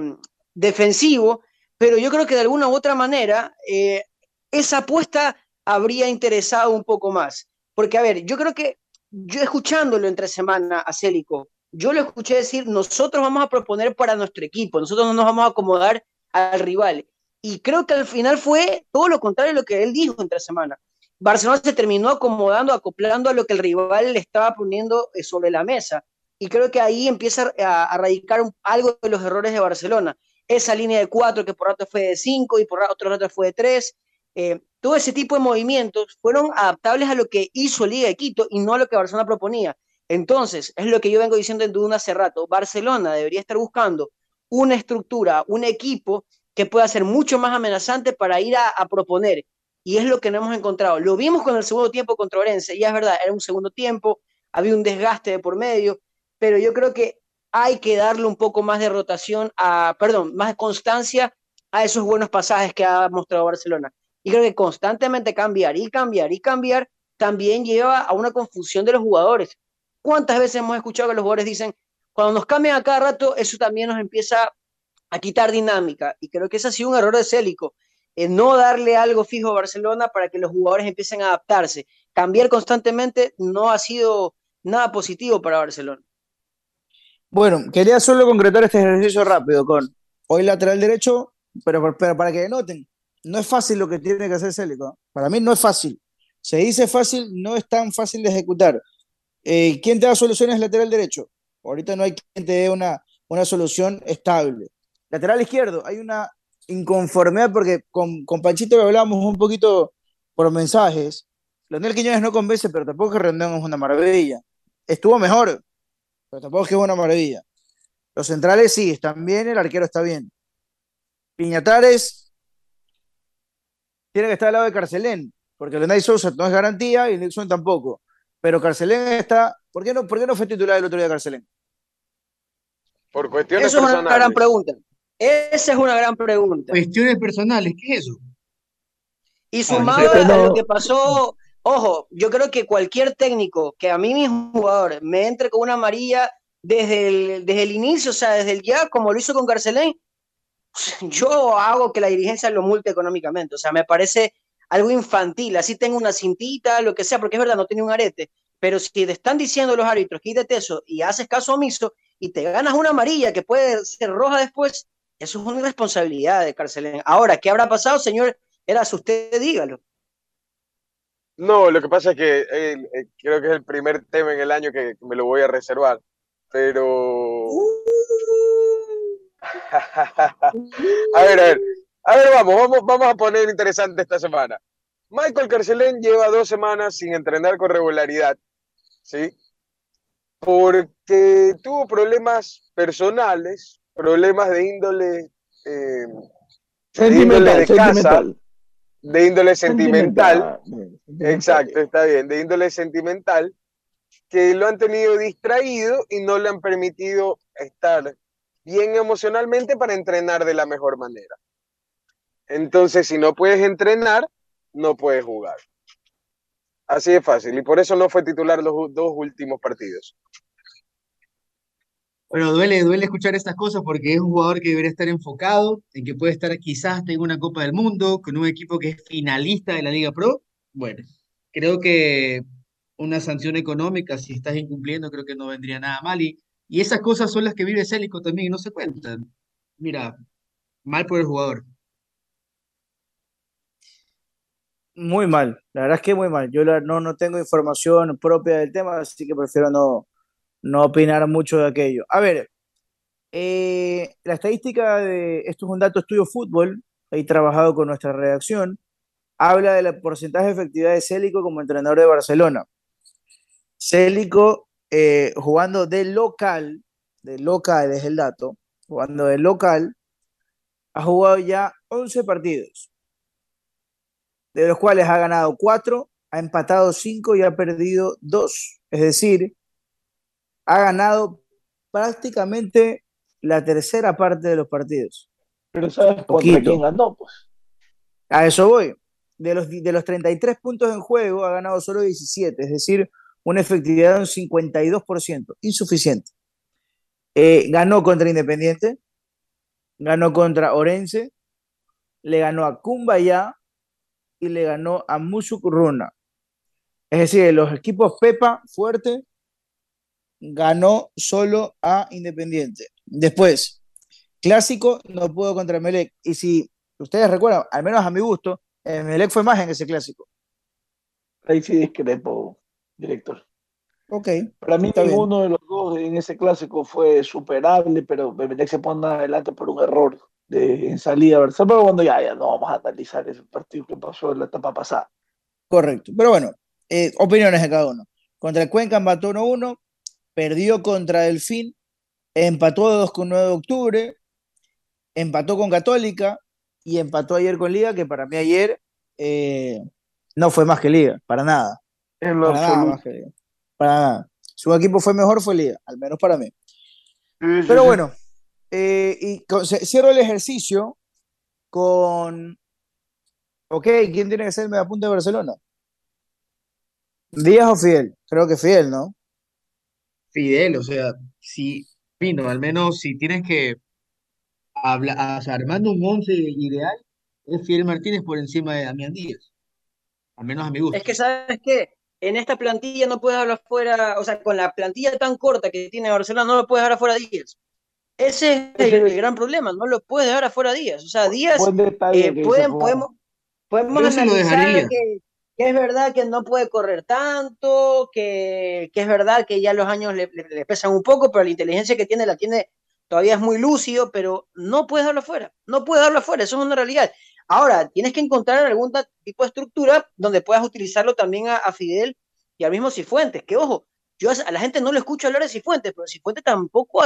J: defensivo, pero yo creo que de alguna u otra manera eh, esa apuesta habría interesado un poco más. Porque, a ver, yo creo que yo escuchándolo entre semana a Célico, yo lo escuché decir, nosotros vamos a proponer para nuestro equipo, nosotros no nos vamos a acomodar al rival. Y creo que al final fue todo lo contrario de lo que él dijo entre semana. Barcelona se terminó acomodando, acoplando a lo que el rival le estaba poniendo eh, sobre la mesa. Y creo que ahí empieza a, a radicar algo de los errores de Barcelona. Esa línea de cuatro que por rato fue de cinco y por otro rato fue de tres. Eh, todo ese tipo de movimientos fueron adaptables a lo que hizo Liga de Quito y no a lo que Barcelona proponía. Entonces, es lo que yo vengo diciendo en Duna hace rato. Barcelona debería estar buscando una estructura, un equipo que pueda ser mucho más amenazante para ir a proponer y es lo que no hemos encontrado. Lo vimos con el segundo tiempo contra Orense, y es verdad, era un segundo tiempo, había un desgaste de por medio, pero yo creo que hay que darle un poco más de rotación, a, perdón, más constancia a esos buenos pasajes que ha mostrado Barcelona. Y creo que constantemente cambiar y cambiar y cambiar también lleva a una confusión de los jugadores. ¿Cuántas veces hemos escuchado que los jugadores dicen, cuando nos cambian a cada rato, eso también nos empieza a quitar dinámica? Y creo que ese ha sido un error de Célico eh, no darle algo fijo a Barcelona para que los jugadores empiecen a adaptarse. Cambiar constantemente no ha sido nada positivo para Barcelona.
B: Bueno, quería solo concretar este ejercicio rápido con hoy lateral derecho, pero, para que noten, no es fácil lo que tiene que hacer Célico. Para mí no es fácil. Se dice fácil, no es tan fácil de ejecutar. Eh, ¿Quién te da soluciones lateral derecho? Ahorita no hay quien te dé una, una solución estable. Lateral izquierdo, hay una inconformidad porque con, con Panchito hablábamos un poquito por mensajes. Leonel Quiñones no convence, pero tampoco que Rendón es una maravilla. Estuvo mejor, pero tampoco es que es una maravilla. Los centrales sí, están bien, el arquero está bien. Piñatares tiene que estar al lado de Carcelén, porque Leonel Sousa no es garantía y Nixon tampoco. Pero Carcelén está. ¿Por qué no, por qué no fue titular el otro día Carcelén?
K: Por cuestiones
J: Eso es una gran pregunta. Esa es una gran pregunta.
H: Cuestiones personales, ¿qué es eso?
J: Y sumado
H: Ah,
J: a lo que pasó, ojo, yo creo que cualquier técnico que a mí mi jugador me entre con una amarilla desde el, desde el inicio, o sea, desde el ya, como lo hizo con Carcelén, yo hago que la dirigencia lo multe económicamente. O sea, me parece algo infantil. Así tengo una cintita, lo que sea, porque es verdad, no tiene un arete. Pero si te están diciendo los árbitros, quítate eso y haces caso omiso, y te ganas una amarilla que puede ser roja después, eso es una irresponsabilidad de Carcelén. Ahora, ¿qué habrá pasado, señor? Era usted, dígalo.
K: No, lo que pasa es que eh, eh, creo que es el primer tema en el año que me lo voy a reservar, pero... a ver, a ver, a ver, vamos, vamos, vamos a poner interesante esta semana. Michael Carcelén lleva dos semanas sin entrenar con regularidad, ¿sí? Porque tuvo problemas personales, problemas de índole, eh, de índole de casa, de índole sentimental, exacto, está bien, de índole sentimental, que lo han tenido distraído y no le han permitido estar bien emocionalmente para entrenar de la mejor manera. Entonces, si no puedes entrenar, no puedes jugar. Así de fácil. Y por eso no fue titular los dos últimos partidos.
H: Bueno, duele, duele escuchar estas cosas porque es un jugador que debería estar enfocado, en que puede estar quizás en una Copa del Mundo, con un equipo que es finalista de la Liga Pro. Bueno, creo que una sanción económica, si estás incumpliendo, creo que no vendría nada mal. Y, y esas cosas son las que vive Célico también y no se cuentan. Mira, mal por el jugador.
B: Muy mal, la verdad es que muy mal. Yo no, no tengo información propia del tema, así que prefiero no, no opinar mucho de aquello. A ver, eh, la estadística de, esto es un dato estudio fútbol, he trabajado con nuestra redacción, habla del porcentaje de efectividad de Célico como entrenador de Barcelona. Célico eh, jugando de local, de local es el dato, jugando de local, ha jugado ya 11 partidos de los cuales ha ganado cuatro, ha empatado cinco y ha perdido dos. Es decir, ha ganado prácticamente la tercera parte de los partidos.
I: Pero ¿sabes contra quién ganó? Pues?
B: A eso voy. De los, de los 33 puntos en juego, ha ganado solo 17, es decir, una efectividad de un 52%, insuficiente. Eh, ganó contra Independiente, ganó contra Orense, le ganó a Cumbaya, y le ganó a Musuk Runa. Es decir, los equipos Pepa, fuerte, ganó solo a Independiente. Después, clásico, no pudo contra Melec. Y si ustedes recuerdan, al menos a mi gusto, Melec fue más en ese clásico.
I: Ahí sí discrepo, director.
B: Ok.
I: Para mí ninguno de los dos en ese clásico fue superable, pero Melec se pone adelante por un error de, en salida pero cuando ya, ya no vamos a analizar ese partido que pasó en la etapa pasada.
B: Correcto, pero bueno, eh, opiniones de cada uno. Contra el Cuenca empató 1-1, perdió contra Delfín, empató 2 con 9 de octubre, empató con Católica y empató ayer con Liga, que para mí ayer eh, no fue más que Liga, para nada.
I: para nada más que
B: Liga. Para nada. Su equipo fue mejor, fue Liga, al menos para mí. Pero bueno, eh, y cierro el ejercicio con. Ok, ¿quién tiene que ser el mediapunta de Barcelona? ¿Díaz o Fidel? Creo que Fidel, ¿no?
H: Fidel, o sea, si, Pino, al menos si tienes que hablar, o sea, armando un once ideal, es Fidel Martínez por encima de Damián Díaz. Al menos a mi gusto.
J: Es que, ¿sabes qué? En esta plantilla no puedes hablar fuera, o sea, con la plantilla tan corta que tiene Barcelona, no lo puedes hablar fuera Díaz. Ese es el, gran problema, no lo puede dejar afuera Díaz. O sea, Díaz, eh, podemos, podemos analizar que, es verdad que no puede correr tanto, que, es verdad que ya los años le, pesan un poco, pero la inteligencia que tiene la tiene, todavía es muy lúcido, pero no puede darlo afuera, no puede darlo afuera, eso es una realidad. Ahora, tienes que encontrar algún tipo de estructura donde puedas utilizarlo también a, Fidel y al mismo Cifuentes, que ojo, yo a la gente no lo escucho hablar de Cifuentes, pero Cifuentes tampoco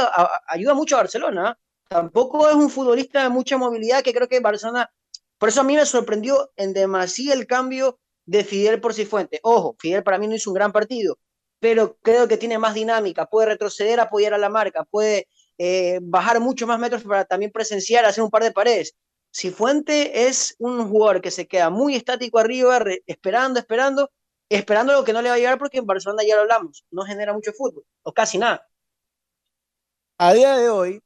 J: ayuda mucho a Barcelona. ¿ah? Tampoco es un futbolista de mucha movilidad que creo que Barcelona. Por eso a mí me sorprendió en demasía el cambio de Fidel por Cifuentes. Ojo, Fidel para mí no hizo un gran partido, pero creo que tiene más dinámica, puede retroceder, apoyar a la marca, puede eh, bajar muchos más metros para también presenciar, hacer un par de paredes. Cifuente es un jugador que se queda muy estático arriba, esperando, esperando, esperando lo que no le va a llegar porque en Barcelona ya lo hablamos, no genera mucho fútbol, o casi nada.
B: A día de hoy,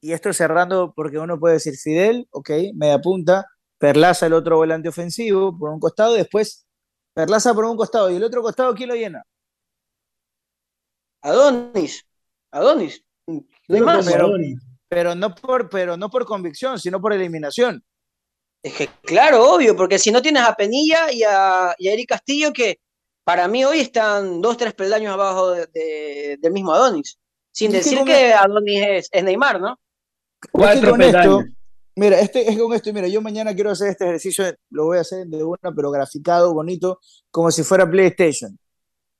B: y esto cerrando porque uno puede decir Fidel, ok, media punta, Perlaza el otro volante ofensivo por un costado, después Perlaza por un costado y el otro costado, ¿quién lo llena?
J: Adonis, Adonis. No hay más.
B: Pero, pero no por, pero no por convicción, sino por eliminación.
J: Es que, claro, obvio, porque si no tienes a Penilla y a, y a Eric Castillo, que para mí hoy están dos, tres peldaños abajo de- de- del mismo Adonis. Sin decir que Adonis es, es Neymar, ¿no?
B: Con esto, mira, este, es con esto, mira, yo mañana quiero hacer este ejercicio, lo voy a hacer de una, pero graficado, bonito, como si fuera PlayStation.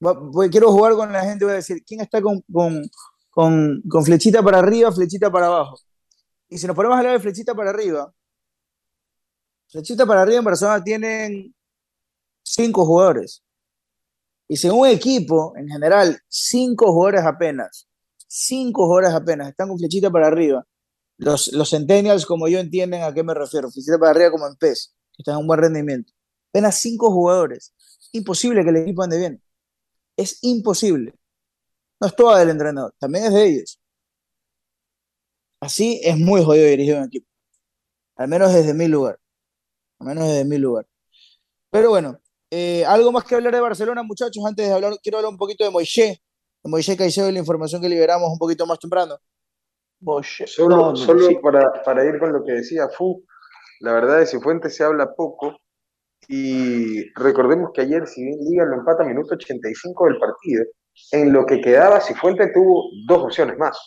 B: Voy- quiero jugar con la gente, voy a decir, ¿quién está con, con, con, con flechita para arriba, flechita para abajo? Y si nos ponemos a hablar de flechita para arriba, flechita para arriba en Barcelona tienen cinco jugadores. Y según equipo, en general, cinco jugadores apenas. Cinco jugadores apenas. Están con flechita para arriba. Los, los Centennials, como yo entienden a qué me refiero, flechita para arriba como en PES, que están en un buen rendimiento. Apenas cinco jugadores. Imposible que el equipo ande bien. Es imposible. No es toda del entrenador, también es de ellos. Así es muy jodido dirigir un equipo. Al menos desde mi lugar. Al menos desde mi lugar. Pero bueno, eh, algo más que hablar de Barcelona, muchachos. Antes de hablar, quiero hablar un poquito de Moisés. De Moisés Caicedo y la información que liberamos un poquito más temprano.
K: Solo,
B: No, no,
K: solo
B: sí.
K: para, para ir con lo que decía Fu, la verdad de Cifuentes se habla poco y recordemos que ayer, si bien Liga lo empata minuto 85 del partido, en lo que quedaba Cifuentes tuvo dos opciones más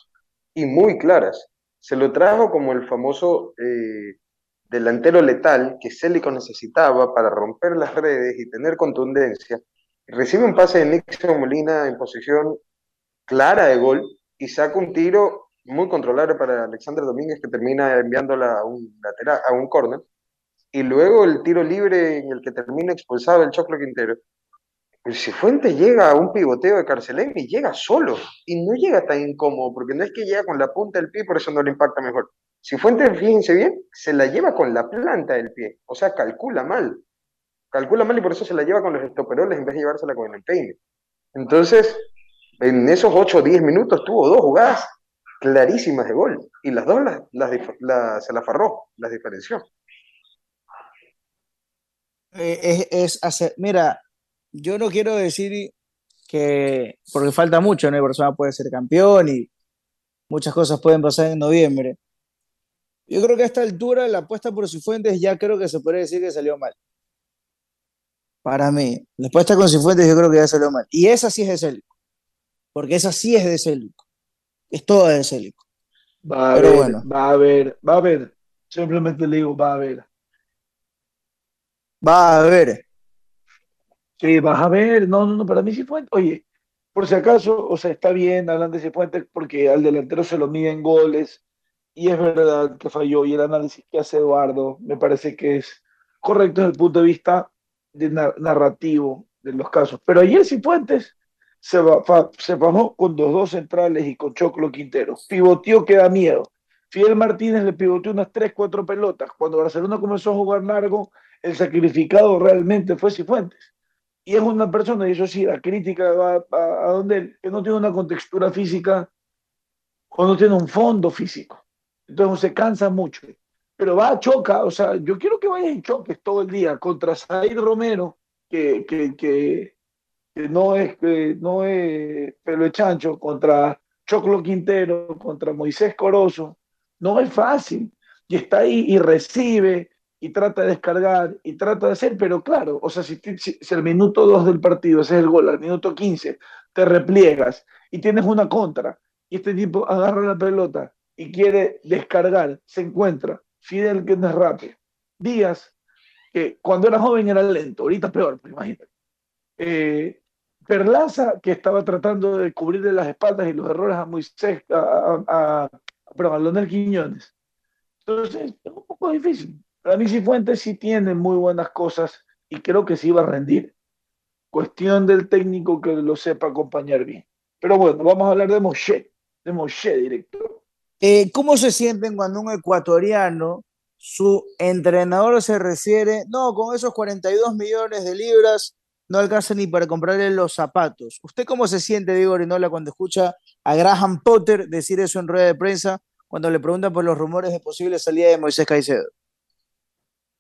K: y muy claras. Se lo trajo como el famoso eh, delantero letal que Célico necesitaba para romper las redes y tener contundencia. Recibe un pase de Nixon Molina en posición clara de gol y saca un tiro muy controlable para Alexander Domínguez que termina enviándola a un lateral, a un córner. Y luego el tiro libre en el que termina expulsado el Choclo Quintero. El Cifuentes llega a un pivoteo de Carcelén y llega solo. Y no llega tan incómodo, porque no es que llega con la punta del pie, por eso no le impacta mejor. Cifuentes, fíjense bien, se la lleva con la planta del pie. O sea, calcula mal. Calcula mal y por eso se la lleva con los estoperoles en vez de llevársela con el empeine. Entonces, en esos 8 o 10 minutos tuvo dos jugadas clarísimas de gol. Y las dos las, se las farró, las diferenció.
B: Eh, es, hacer, mira, yo no quiero decir que, porque falta mucho, ¿no? El Barcelona puede ser campeón y muchas cosas pueden pasar en noviembre. Yo creo que a esta altura la apuesta por Cifuentes ya creo que se puede decir que salió mal. Para mí, la apuesta con Cifuentes yo creo que ya salió mal. Y esa sí es de Célico, porque esa sí es de Célico. Es toda de Célico.
I: Va a
B: Pero
I: haber,
B: bueno.
I: va a haber, va a haber. Simplemente le digo, va a haber.
B: Va a ver.
I: Sí, vas a ver. No, no, no, para mí Cifuentes. Oye, por si acaso, o sea, está bien hablar de Cifuentes porque al delantero se lo miden goles. Y es verdad que falló. Y el análisis que hace Eduardo me parece que es correcto desde el punto de vista de na- narrativo de los casos. Pero ayer Cifuentes se, va- se con los dos centrales y con Choclo Quintero. Pivoteó que da miedo. Fidel Martínez le pivoteó unas 3, 4 pelotas. Cuando Barcelona comenzó a jugar largo, el sacrificado realmente fue Cifuentes. Y es una persona, y eso sí, la crítica va a, a donde él, que no tiene una contextura física o no tiene un fondo físico. Entonces se cansa mucho. Pero va a choca, o sea, yo quiero que vaya en choques todo el día contra Zaid Romero, que, que, que no es, que no es pelo de chancho, contra Choclo Quintero, contra Moisés Corozo. No es fácil. Y está ahí y recibe y trata de descargar y trata de hacer, pero claro, o sea, si, al minuto 2 del partido ese es el gol, al minuto 15 te repliegas y tienes una contra y este tipo agarra la pelota y quiere descargar, se encuentra Fidel que no es rápido, Díaz, que cuando era joven era lento, ahorita peor, pues, imagínate. Eh, Perlaza, que estaba tratando de cubrirle las espaldas y los errores a Moisés, a, a, a, perdón, a Leonel Quiñones. Entonces, es un poco difícil. Para mí Cifuentes sí tiene muy buenas cosas y creo que sí va a rendir. Cuestión del técnico que lo sepa acompañar bien. Pero bueno, vamos a hablar de Moshe, de Moshe, director.
B: Eh, ¿cómo se sienten cuando un ecuatoriano, su entrenador se refiere, no, con esos 42 millones de libras no alcanza ni para comprarle los zapatos? ¿Usted cómo se siente, Diego Orinola, cuando escucha a Graham Potter decir eso en rueda de prensa, cuando le preguntan por los rumores de posible salida de Moisés Caicedo?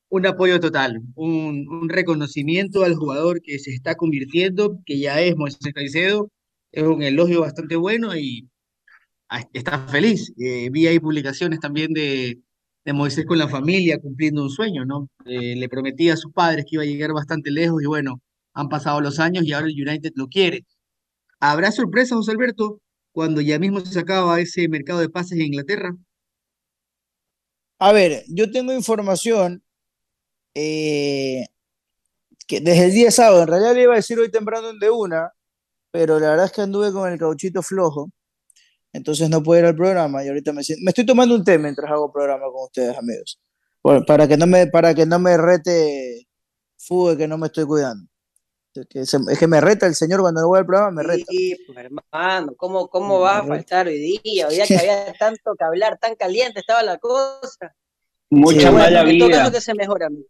H: Un apoyo total, un, reconocimiento al jugador que se está convirtiendo, que ya es Moisés Caicedo, es un elogio bastante bueno y ah, está feliz. Eh, vi ahí publicaciones también de, de Moisés con la familia cumpliendo un sueño, ¿no? Eh, le prometía a sus padres que iba a llegar bastante lejos y bueno, han pasado los años y ahora el United lo quiere. ¿Habrá sorpresa, José Alberto, cuando ya mismo se acaba ese mercado de pases en Inglaterra?
B: A ver, yo tengo información eh, que desde el día sábado, en realidad le iba a decir hoy temprano de una, pero la verdad es que anduve con el cauchito flojo, entonces no puedo ir al programa y ahorita me me estoy tomando un té mientras hago programa con ustedes, amigos, para que no me, para que no me rete Fugue que no me estoy cuidando. Es que, se- es que me reta el señor cuando no voy al programa, me reta.
J: Sí, pues hermano, ¿cómo, cómo vas a faltar hoy día? Hoy día que había tanto que hablar, tan caliente estaba la cosa.
G: Mucha
J: bueno,
G: mala
J: en todo
G: vida.
J: caso que se mejora, amigo.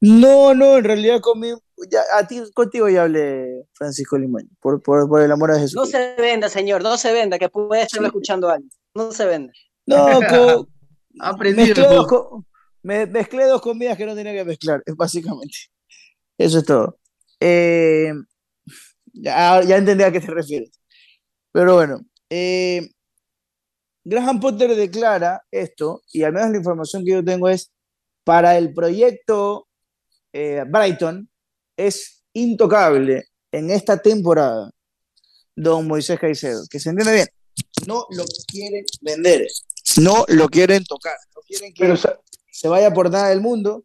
B: No, no, en realidad conmigo, ya, a ti, contigo ya hablé, Francisco Limón, por, por, por el amor a Jesús.
J: No se venda, señor, no se venda, que puede estarlo escuchando alguien. No se venda.
B: No, co- mezclé, dos, co- me, mezclé dos comidas que no tenía que mezclar, es básicamente. Eso es todo. Eh, ya, ya entendí a qué te refieres. Pero bueno, eh, Graham Potter declara esto, y al menos la información que yo tengo es, para el proyecto eh, Brighton, es intocable en esta temporada don Moisés Caicedo, que se entiende bien, no lo quieren vender, no lo quieren tocar, no quieren que
I: Pero,
B: se vaya por nada del mundo,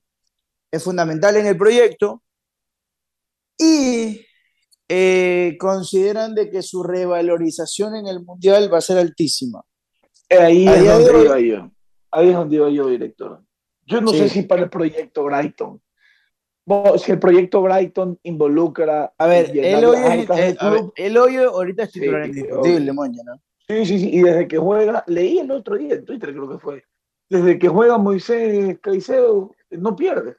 B: es fundamental en el proyecto y eh, consideran de que su revalorización en el mundial va a ser altísima.
I: ahí
B: A
I: es donde
B: hoy-
I: iba yo. Ahí es donde iba yo, director. Yo no
B: Sí.
I: sé si para el proyecto Brighton. Bueno, si el proyecto Brighton involucra
B: A ver, el hoyo, es- el hoyo ahorita es
I: Sí,
B: titular indiscutible, Moña, ¿no?
I: Sí, sí, sí. Y desde que juega, leí el otro día en Twitter, creo que fue. Desde que juega Moisés Caicedo, no pierde.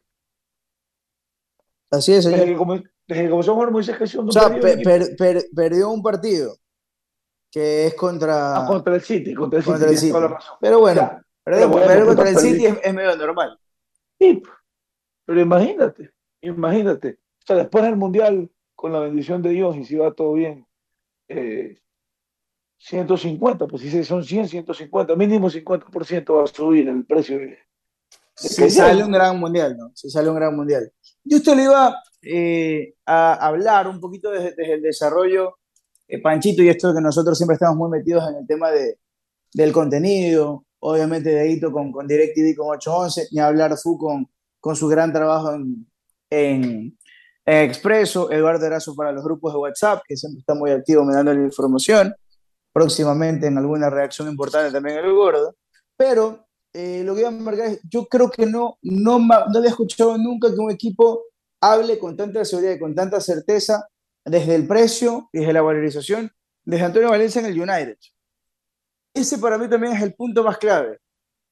B: Así es,
I: Desde
B: señor.
I: que, desde que comenzó a jugar Moisés Caicedo, no
B: O sea,
I: perdió
B: per- per- perdió un partido que es contra,
I: Ah, contra el City, contra el City,
B: contra el City. Pero bueno,
I: Ya,
B: perder,
I: bueno,
B: perder contra
I: puta,
B: el City es, es medio normal.
I: Sí, pero imagínate, imagínate. O sea, después del Mundial, con la bendición de Dios, y si va todo bien, eh, 150, pues si son 100, 150, mínimo 50% va a subir el precio. de- Caicedo.
B: sale un gran mundial, ¿no? Si sale un gran mundial. Yo esto le iba eh, a hablar un poquito desde, desde el desarrollo, eh, Panchito, y esto que nosotros siempre estamos muy metidos en el tema de, del contenido, obviamente de Hito con, con DirecTV con 811, ni hablar Fu con, con su gran trabajo en, en, en Expreso, Eduardo Erazo para los grupos de WhatsApp, que siempre está muy activo me dando la información, próximamente en alguna reacción importante también el gordo, pero eh, lo que iba a marcar es, yo creo que no, no, no había escuchado nunca que un equipo hable con tanta seguridad y con tanta certeza desde el precio, desde la valorización, desde Antonio Valencia en el United. Ese para mí también es el punto más clave.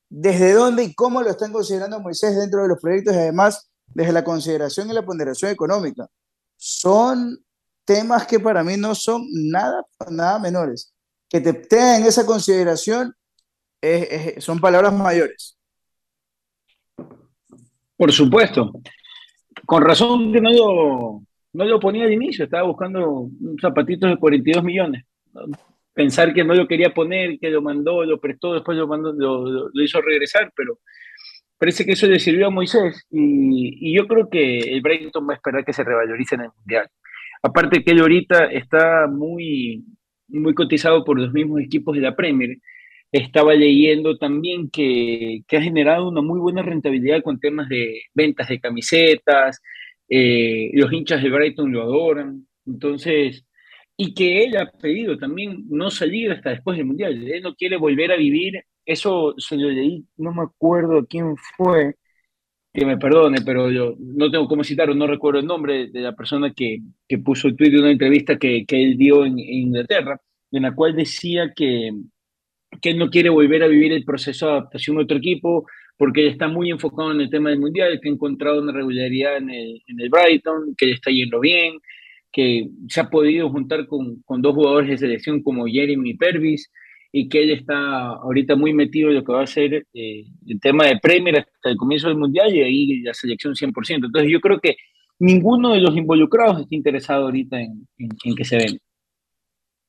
B: Desde dónde y cómo lo están considerando Moisés dentro de los proyectos y además desde la consideración y la ponderación económica. Son temas que para mí no son nada, nada menores. Que te tengan en esa consideración es- son palabras mayores.
G: Por supuesto. Con razón que no lo, no lo ponía al inicio, estaba buscando un zapatito de 42 millones. Pensar que no lo quería poner, que lo mandó, lo prestó, después lo, mandó, lo- lo hizo regresar, pero parece que eso le sirvió a Moisés y, y yo creo que el Brighton va a esperar que se revalorice en el Mundial. Aparte que él ahorita está muy, muy cotizado por los mismos equipos de la Premier. Estaba leyendo también que, que ha generado una muy buena rentabilidad con temas de ventas de camisetas, eh, los hinchas de Brighton lo adoran, entonces, y que él ha pedido también no salir hasta después del Mundial, él no quiere volver a vivir, eso se lo leí, no me acuerdo quién fue, que me perdone, pero yo no tengo cómo citar o no recuerdo el nombre de la persona que, que puso el tweet de una entrevista que, que él dio en, en Inglaterra, en la cual decía que, que él no quiere volver a vivir el proceso de adaptación a otro equipo, porque él está muy enfocado en el tema del Mundial, que ha encontrado una regularidad en el, Brighton, que está yendo bien, que se ha podido juntar con, con dos jugadores de selección como Jeremy Pervis, y que él está ahorita muy metido en lo que va a ser eh, el tema de Premier hasta el comienzo del Mundial y ahí la selección 100%. Entonces yo creo que ninguno de los involucrados está interesado ahorita en, en, que se ven.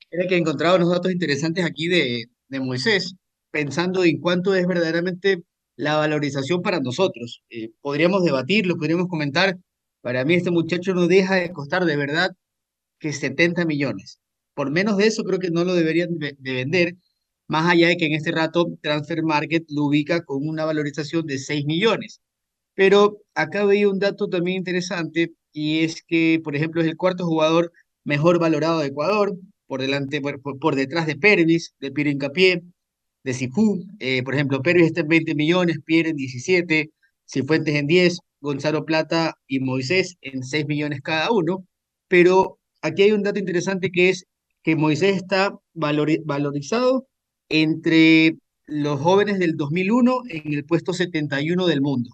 H: Era que he encontrado unos datos interesantes aquí de, de Moisés, pensando en cuánto es verdaderamente la valorización para nosotros. Eh, podríamos debatirlo, podríamos comentar. Para mí este muchacho no deja de costar de verdad que 70 millones. Por menos de eso creo que no lo deberían de vender, más allá de que en este rato Transfer Market lo ubica con una valorización de 6 millones. Pero acá veía un dato también interesante y es que, por ejemplo, es el cuarto jugador mejor valorado de Ecuador, por delante, por, detrás de Pervis, de Piero Incapié, de Sifú. Eh, por ejemplo, Pervis está en 20 millones, Pierre en 17, Cifuentes en 10, Gonzalo Plata y Moisés en 6 millones cada uno. Pero aquí hay un dato interesante que es que Moisés está valorizado entre los jóvenes del 2001 en el puesto 71 del mundo.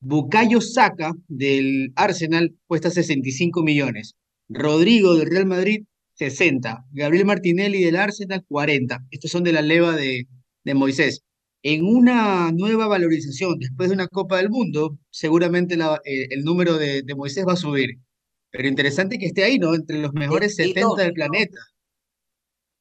H: Bucayo Saca del Arsenal cuesta 65 millones. Rodrigo del Real Madrid 60. Gabriel Martinelli del Arsenal 40. Estos son de la leva de, Moisés. En una nueva valorización después de una Copa del Mundo, seguramente eh, el número de, Moisés va a subir. Pero interesante que esté ahí, ¿no? Entre los mejores 70 del planeta.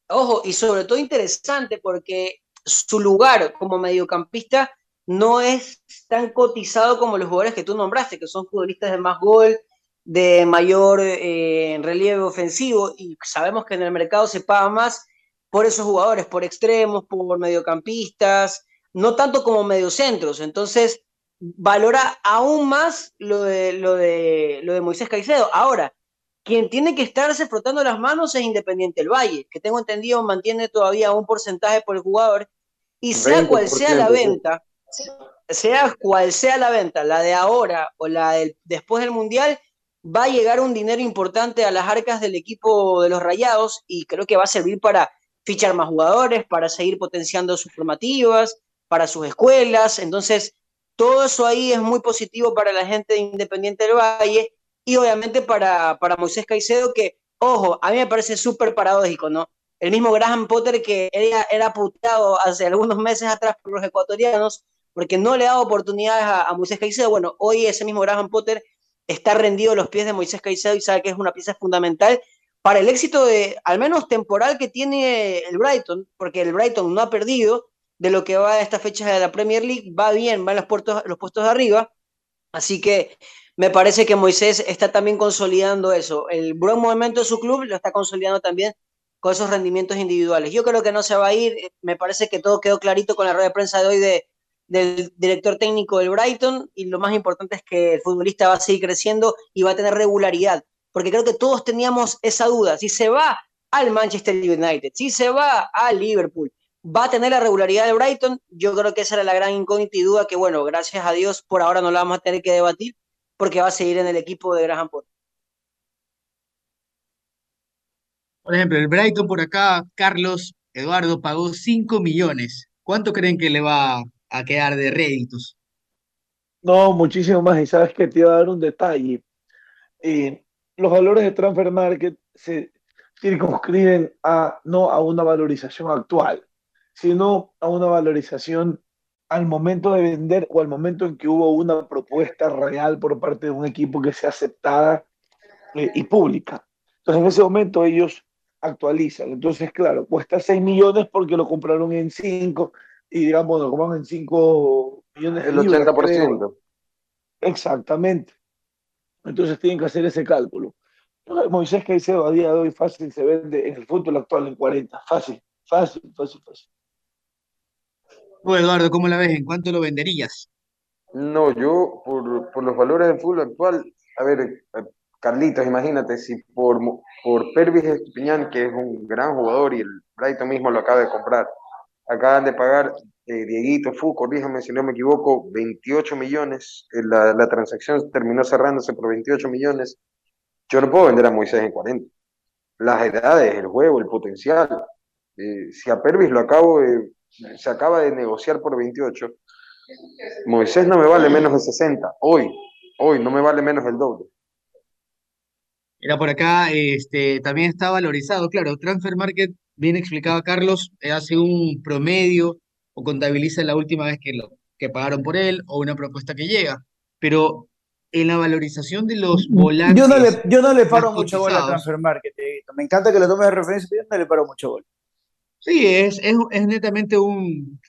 J: Ojo, y sobre todo interesante porque su lugar como mediocampista no es tan cotizado como los jugadores que tú nombraste, que son futbolistas de más gol, de mayor eh, relieve ofensivo, y sabemos que en el mercado se paga más por esos jugadores, por extremos, por mediocampistas, no tanto como mediocentros. Entonces, valora aún más lo de, lo de, lo de Moisés Caicedo. Ahora, quien tiene que estarse frotando las manos es Independiente del Valle, que tengo entendido mantiene todavía un porcentaje por el jugador, y sea cual sea la venta, sea cual sea la venta, la de ahora o la del, después del Mundial, va a llegar un dinero importante a las arcas del equipo de los Rayados y creo que va a servir para fichar más jugadores, para seguir potenciando sus formativas, para sus escuelas. Entonces, todo eso ahí es muy positivo para la gente de Independiente del Valle y obviamente para, para Moisés Caicedo, que, ojo, a mí me parece súper paradójico, ¿no? El mismo Graham Potter que era, era puteado hace algunos meses atrás por los ecuatorianos porque no le dado oportunidades a, a Moisés Caicedo. Bueno, hoy ese mismo Graham Potter está rendido los pies de Moisés Caicedo y sabe que es una pieza fundamental para el éxito de, al menos temporal, que tiene el Brighton, porque el Brighton no ha perdido de lo que va a esta fecha de la Premier League, va bien, va en los, puestos, los puestos de arriba, así que me parece que Moisés está también consolidando eso. El buen momento de su club lo está consolidando también con esos rendimientos individuales. Yo creo que no se va a ir, me parece que todo quedó clarito con la rueda de prensa de hoy de, del director técnico del Brighton y lo más importante es que el futbolista va a seguir creciendo y va a tener regularidad, porque creo que todos teníamos esa duda, si se va al Manchester United, si se va al Liverpool, va a tener la regularidad del Brighton, yo creo que esa era la gran incógnita y duda que bueno, gracias a Dios por ahora no la vamos a tener que debatir porque va a seguir en el equipo de Graham Potter.
H: Por ejemplo, el Brighton por acá, Carlos Eduardo pagó 5 millones. ¿Cuánto creen que le va a quedar de réditos.
I: No, muchísimo más. Y sabes que te iba a dar un detalle. Eh, los valores de transfer market se circunscriben a, no a una valorización actual, sino a una valorización al momento de vender o al momento en que hubo una propuesta real por parte de un equipo que sea aceptada eh, y pública. Entonces, en ese momento ellos actualizan. Entonces, claro, cuesta 6 millones porque lo compraron en 5 y digamos, lo coman en 5 millones
K: de El 80%.
I: Exactamente. Entonces tienen que hacer ese cálculo. Moisés Caicedo a día de hoy fácil se vende en el fútbol actual en 40. Fácil, fácil, fácil, fácil.
H: Bueno, Eduardo, ¿cómo la ves? ¿En cuánto lo venderías?
K: No, yo por, por los valores del fútbol actual, a ver, eh, Carlitos, imagínate, si por, por Pervis Estupiñán, que es un gran jugador y el Brighton mismo lo acaba de comprar, acaban de pagar, eh, Dieguito Fu, corríjame si no me equivoco, 28 millones. Eh, la, la, transacción terminó cerrándose por 28 millones. Yo no puedo vender a Moisés en 40. Las edades, el juego, el potencial. Eh, si a Pervis lo acabo de, se acaba de negociar por 28, Moisés no me vale menos de 60. Hoy, hoy no me vale menos el doble.
H: Era por acá, este, también está valorizado, claro, Transfer Market bien explicaba Carlos, eh, hace un promedio o contabiliza la última vez que, lo, que pagaron por él o una propuesta que llega. Pero en la valorización de los volantes.
B: Yo no le, yo no le paro mucho gol a Transfer Market. Me encanta que lo tomes de referencia, pero yo no le paro mucho gol.
H: Sí, es, es, es netamente un...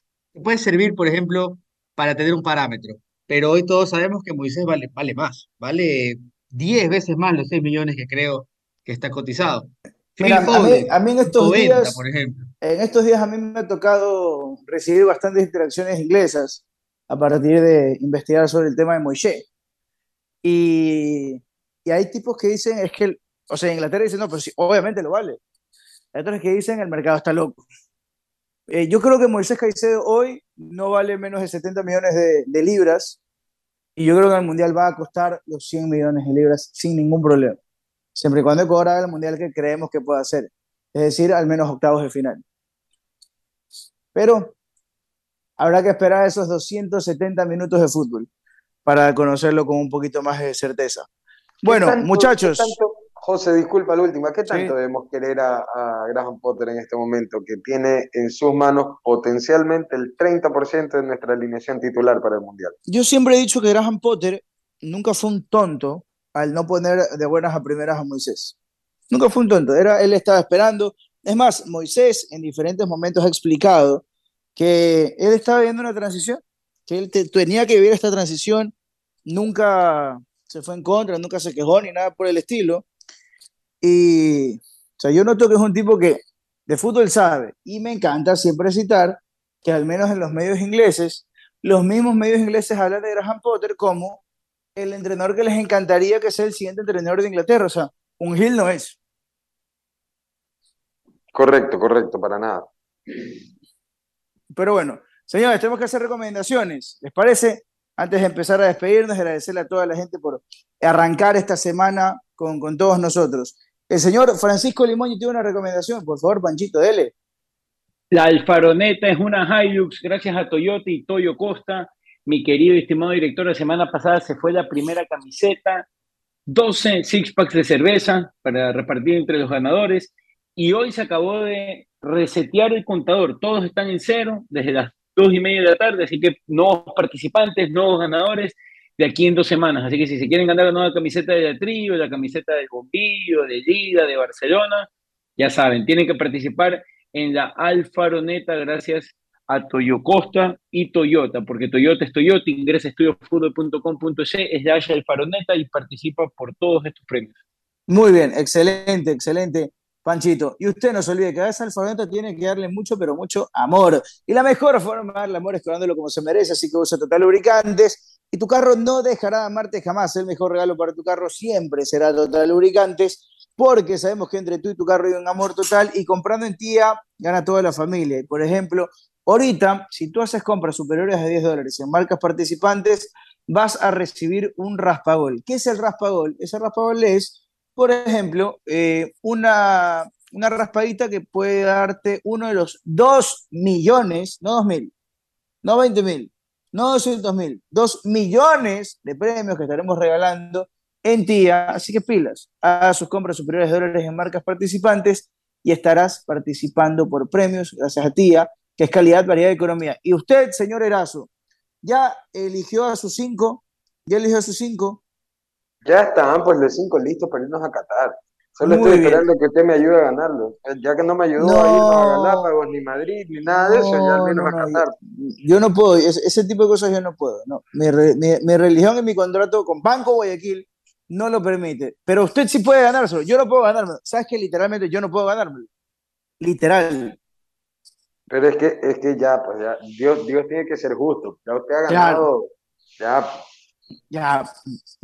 H: Puede servir, por ejemplo, para tener un parámetro, pero hoy todos sabemos que Moisés vale, vale más, vale 10 veces más los 6 millones que creo que está cotizado.
B: Mira,
H: Phil
B: a mí,
H: Foden,
B: a mí en estos
H: 90,
B: días,
H: por ejemplo.
B: en estos días a mí me ha tocado recibir bastantes interacciones inglesas a partir de investigar sobre el tema de Moisés. Y, y hay tipos que dicen, es que, o sea, Inglaterra dicen, no, pero sí, obviamente lo vale. Hay otros que dicen, el mercado está loco. Eh, yo creo que Moisés Caicedo hoy no vale menos de 70 millones de, de libras y yo creo que el Mundial va a costar los 100 millones de libras sin ningún problema, siempre y cuando Ecuador haga el Mundial que creemos que pueda hacer, es decir, al menos octavos de final. Pero habrá que esperar esos 270 minutos de fútbol para conocerlo con un poquito más de certeza.
K: ¿Qué
B: Bueno, muchachos,
K: qué tanto- José, disculpa la última, ¿qué
B: Sí.
K: tanto debemos querer a, a Graham Potter en este momento, que tiene en sus manos potencialmente el 30% de nuestra alineación titular para el Mundial?
B: yo siempre he dicho que Graham Potter nunca fue un tonto al no poner de buenas a primeras a Moisés. Nunca fue un tonto, era, él estaba esperando. Es más, Moisés en diferentes momentos ha explicado que él estaba viviendo una transición, que él te- tenía que vivir esta transición, nunca se fue en contra, nunca se quejó ni nada por el estilo. Y, o sea, yo noto que es un tipo que de fútbol sabe y me encanta siempre citar que al menos en los medios ingleses, los mismos medios ingleses hablan de Graham Potter como el entrenador que les encantaría que sea el siguiente entrenador de Inglaterra. O sea, un Hill no es.
K: Correcto, correcto, para nada.
B: Pero bueno, señores, tenemos que hacer recomendaciones. ¿Les parece? Antes de empezar a despedirnos, agradecerle a toda la gente por arrancar esta semana con, con todos nosotros. El señor Francisco Limoño tiene una recomendación. Por favor, Panchito, dele.
G: La Alfaroneta es una Hilux gracias a Toyota y Toyo Costa. Mi querido y estimado director, la semana pasada se fue la primera camiseta, 12 six packs de cerveza para repartir entre los ganadores y hoy se acabó de resetear el contador. Todos están en cero desde las dos y media de la tarde, así que nuevos participantes, nuevos ganadores de aquí en dos semanas. Así que si se quieren ganar la nueva camiseta de la Trío, la camiseta del Bombillo, de Liga, de Barcelona, ya saben, tienen que participar en la Alfaroneta gracias a Toyo Costa y Toyota, porque Toyota es Toyota, ingresa a estudiofutbol.com.es, es la Alfaroneta y participa por todos estos premios.
B: Muy bien, excelente, excelente, Panchito. Y usted no se olvide que a esa alfabeto tiene que darle mucho, pero mucho amor. Y la mejor forma de darle amor es dándolo como se merece, así que usa Total Lubricantes. Y tu carro no dejará de amarte jamás. El mejor regalo para tu carro siempre será Total Lubricantes, porque sabemos que entre tú y tu carro hay un amor total. Y comprando en tía, gana toda la familia. Por ejemplo, ahorita, si tú haces compras superiores a 10 dólares en marcas participantes, vas a recibir un raspagol. ¿Qué es el raspagol? Ese raspagol es por ejemplo, eh, una, una raspadita que puede darte uno de los 2 millones, no 2 mil, no 20 mil, no 200 mil, 2 millones de premios que estaremos regalando en TIA. Así que pilas, haga sus compras superiores de dólares en marcas participantes y estarás participando por premios gracias a TIA, que es calidad, variedad y economía. Y usted, señor Erazo, ya eligió a sus cinco, ya eligió a sus cinco.
K: Ya están, pues los cinco listos para irnos a Qatar. Solo
B: Muy
K: estoy
B: bien.
K: esperando que usted me ayude a ganarlo. Ya que no me ayudó a irnos a Galápagos, ni Madrid, ni nada de eso, ya al
B: No,
K: menos
B: no,
K: a
B: no,
K: Qatar.
B: Yo no puedo, ese, ese tipo de cosas yo no puedo. No. Mi, re- mi- mi religión y mi contrato con Banco Guayaquil no lo permite. Pero usted sí puede ganárselo. Yo no puedo ganármelo. ¿Sabes que literalmente yo no puedo ganármelo? Literal.
K: Pero es que, es que ya, pues ya, Dios, Dios tiene que ser justo. Ya usted ha
B: Claro.
K: ganado, ya,
B: Ya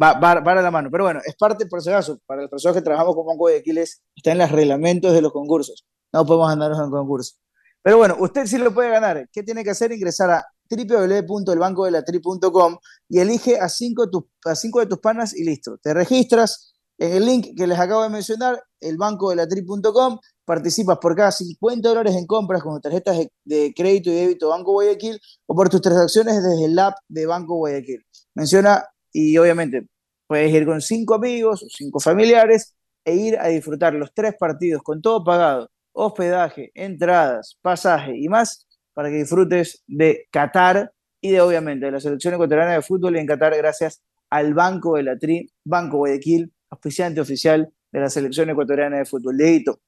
B: va, va, va a la mano. Pero bueno, es parte, si acaso, para las personas que trabajamos con Banco Guayaquil, es- está en los reglamentos de los concursos. No podemos ganarnos en concurso. Pero bueno, usted sí lo puede ganar. ¿Qué tiene que hacer? Ingresar a www.elbancodelatri.com y elige a cinco, de tus- a cinco de tus panas y listo. Te registras en el link que les acabo de mencionar, elbancodelatri.com, participas por cada 50 dólares en compras con tarjetas de, de crédito y débito Banco Guayaquil o por tus transacciones desde el app de Banco Guayaquil. Menciona y obviamente puedes ir con cinco amigos o cinco familiares e ir a disfrutar los tres partidos con todo pagado, hospedaje, entradas, pasaje y más para que disfrutes de Qatar y de obviamente de la selección ecuatoriana de fútbol en Qatar gracias al Banco de la Tri, Banco Guayaquil, auspiciante oficial de la selección ecuatoriana de fútbol. Dieguito.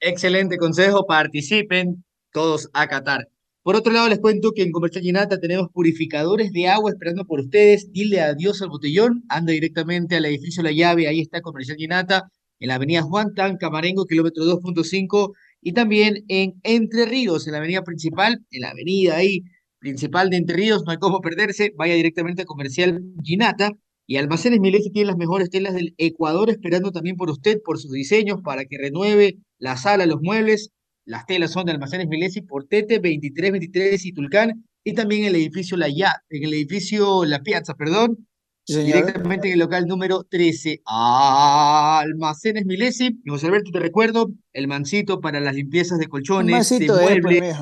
H: Excelente consejo, participen, todos a Qatar. Por otro lado, les cuento que en Comercial Ginata tenemos purificadores de agua esperando por ustedes. Dile adiós al botellón, anda directamente al edificio La Llave, ahí está Comercial Ginata, en la avenida Juan Tan, Camarengo, kilómetro 2.5, y también en Entre Ríos, en la avenida principal, en la avenida ahí principal de Entre Ríos, no hay cómo perderse, vaya directamente a Comercial Ginata. Y Almacenes Milesi tiene las mejores telas del Ecuador esperando también por usted, por sus diseños, para que renueve la sala, los muebles. Las telas son de Almacenes Milesi por Tete 2323 y Tulcán y también el edificio La Ya, en el edificio La Piazza, perdón, directamente en el local número 13. Almacenes Milesi. Y José Alberto, te recuerdo, el mancito para las limpiezas de colchones, de
B: es, pues,
H: muebles.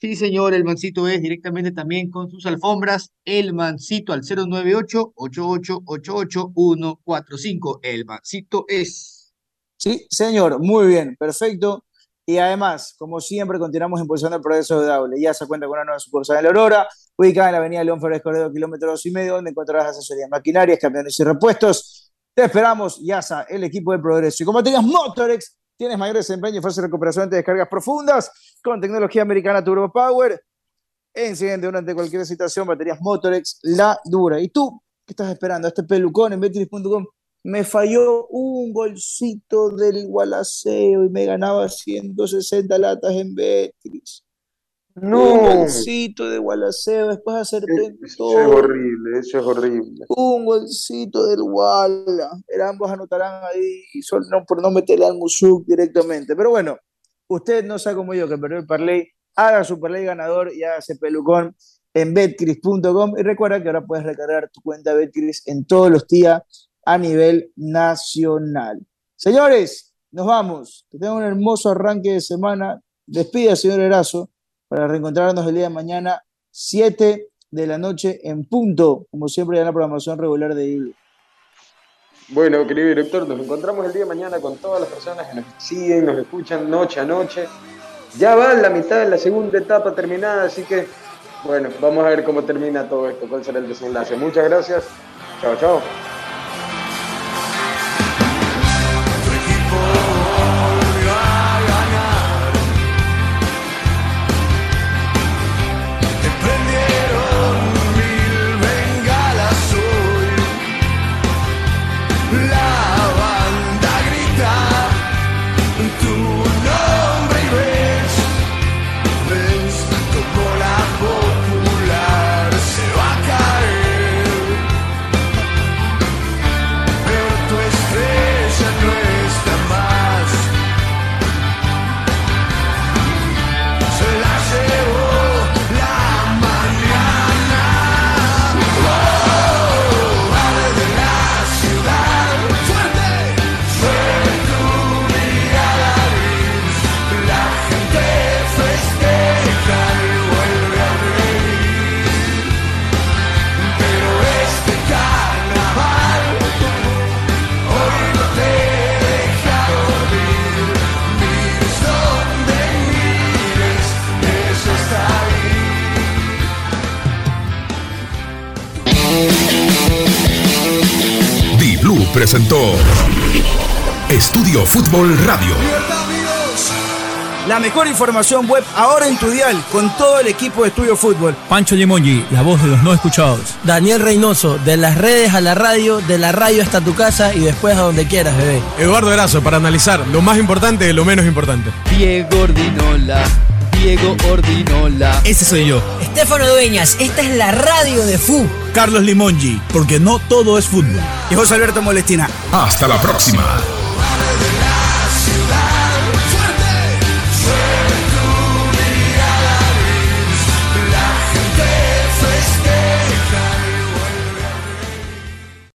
H: Sí, señor, el mancito es directamente también con sus alfombras. El mancito al 098-8888-145. El mancito es.
B: Sí, señor, muy bien, perfecto. Y además, como siempre, continuamos impulsando el progreso de Daule. Ya se cuenta con una nueva sucursal en La Aurora, ubicada en la avenida León Férez Corredo, kilómetro dos y medio, donde encontrarás asesorías maquinarias, camiones y repuestos. Te esperamos, Yasa, el equipo de progreso. Y como tengas Motorex, tienes mayor desempeño y fácil recuperación ante descargas profundas, con tecnología americana Turbo Power. Enciende durante cualquier situación, baterías Motorex, la dura. ¿Y tú qué estás esperando? Este pelucón en betris.com me falló un bolsito del Gualaceo y me ganaba 160 latas en Betris.
A: No.
B: Un bolsito de Gualaceo, después hacerte
A: Eso es horrible, eso es horrible.
B: un bolsito del. Era, ambos anotarán ahí solo no, por no meterle al Musuk directamente. Pero bueno, usted no sabe como yo que perdió el parlay, haga su parlay ganador y hágase pelucón en betcris.com y recuerda que ahora puedes recargar tu cuenta Betcris en todos los días a nivel nacional. Señores, nos vamos. Que tengan un hermoso arranque de semana. Despida, señor Erazo, para reencontrarnos el día de mañana, 7 de la noche en punto, como siempre en la programación regular de IBU.
A: Bueno, querido director, nos encontramos el día de mañana con todas las personas que nos siguen, nos escuchan noche a noche. Ya va la mitad de la segunda etapa terminada, así que, bueno, vamos a ver cómo termina todo esto, cuál será el desenlace. Muchas gracias. Chao, chao.
C: Presentó Estudio Fútbol Radio.
G: La mejor información web ahora en tu dial con todo el equipo de Estudio Fútbol. Pancho Limongi, la voz de los no escuchados.
D: Daniel Reynoso, de las redes a la radio, de la radio hasta tu casa y después a donde quieras, bebé.
L: Eduardo Erazo, para analizar lo más importante de lo menos importante.
F: Diego Ordinola, Diego Ordinola.
G: Ese soy yo.
D: Estefano Dueñas, esta es la radio de FU.
G: Carlos Limongi, porque no todo es fútbol.
B: Y José Alberto Molestina.
C: Hasta la próxima.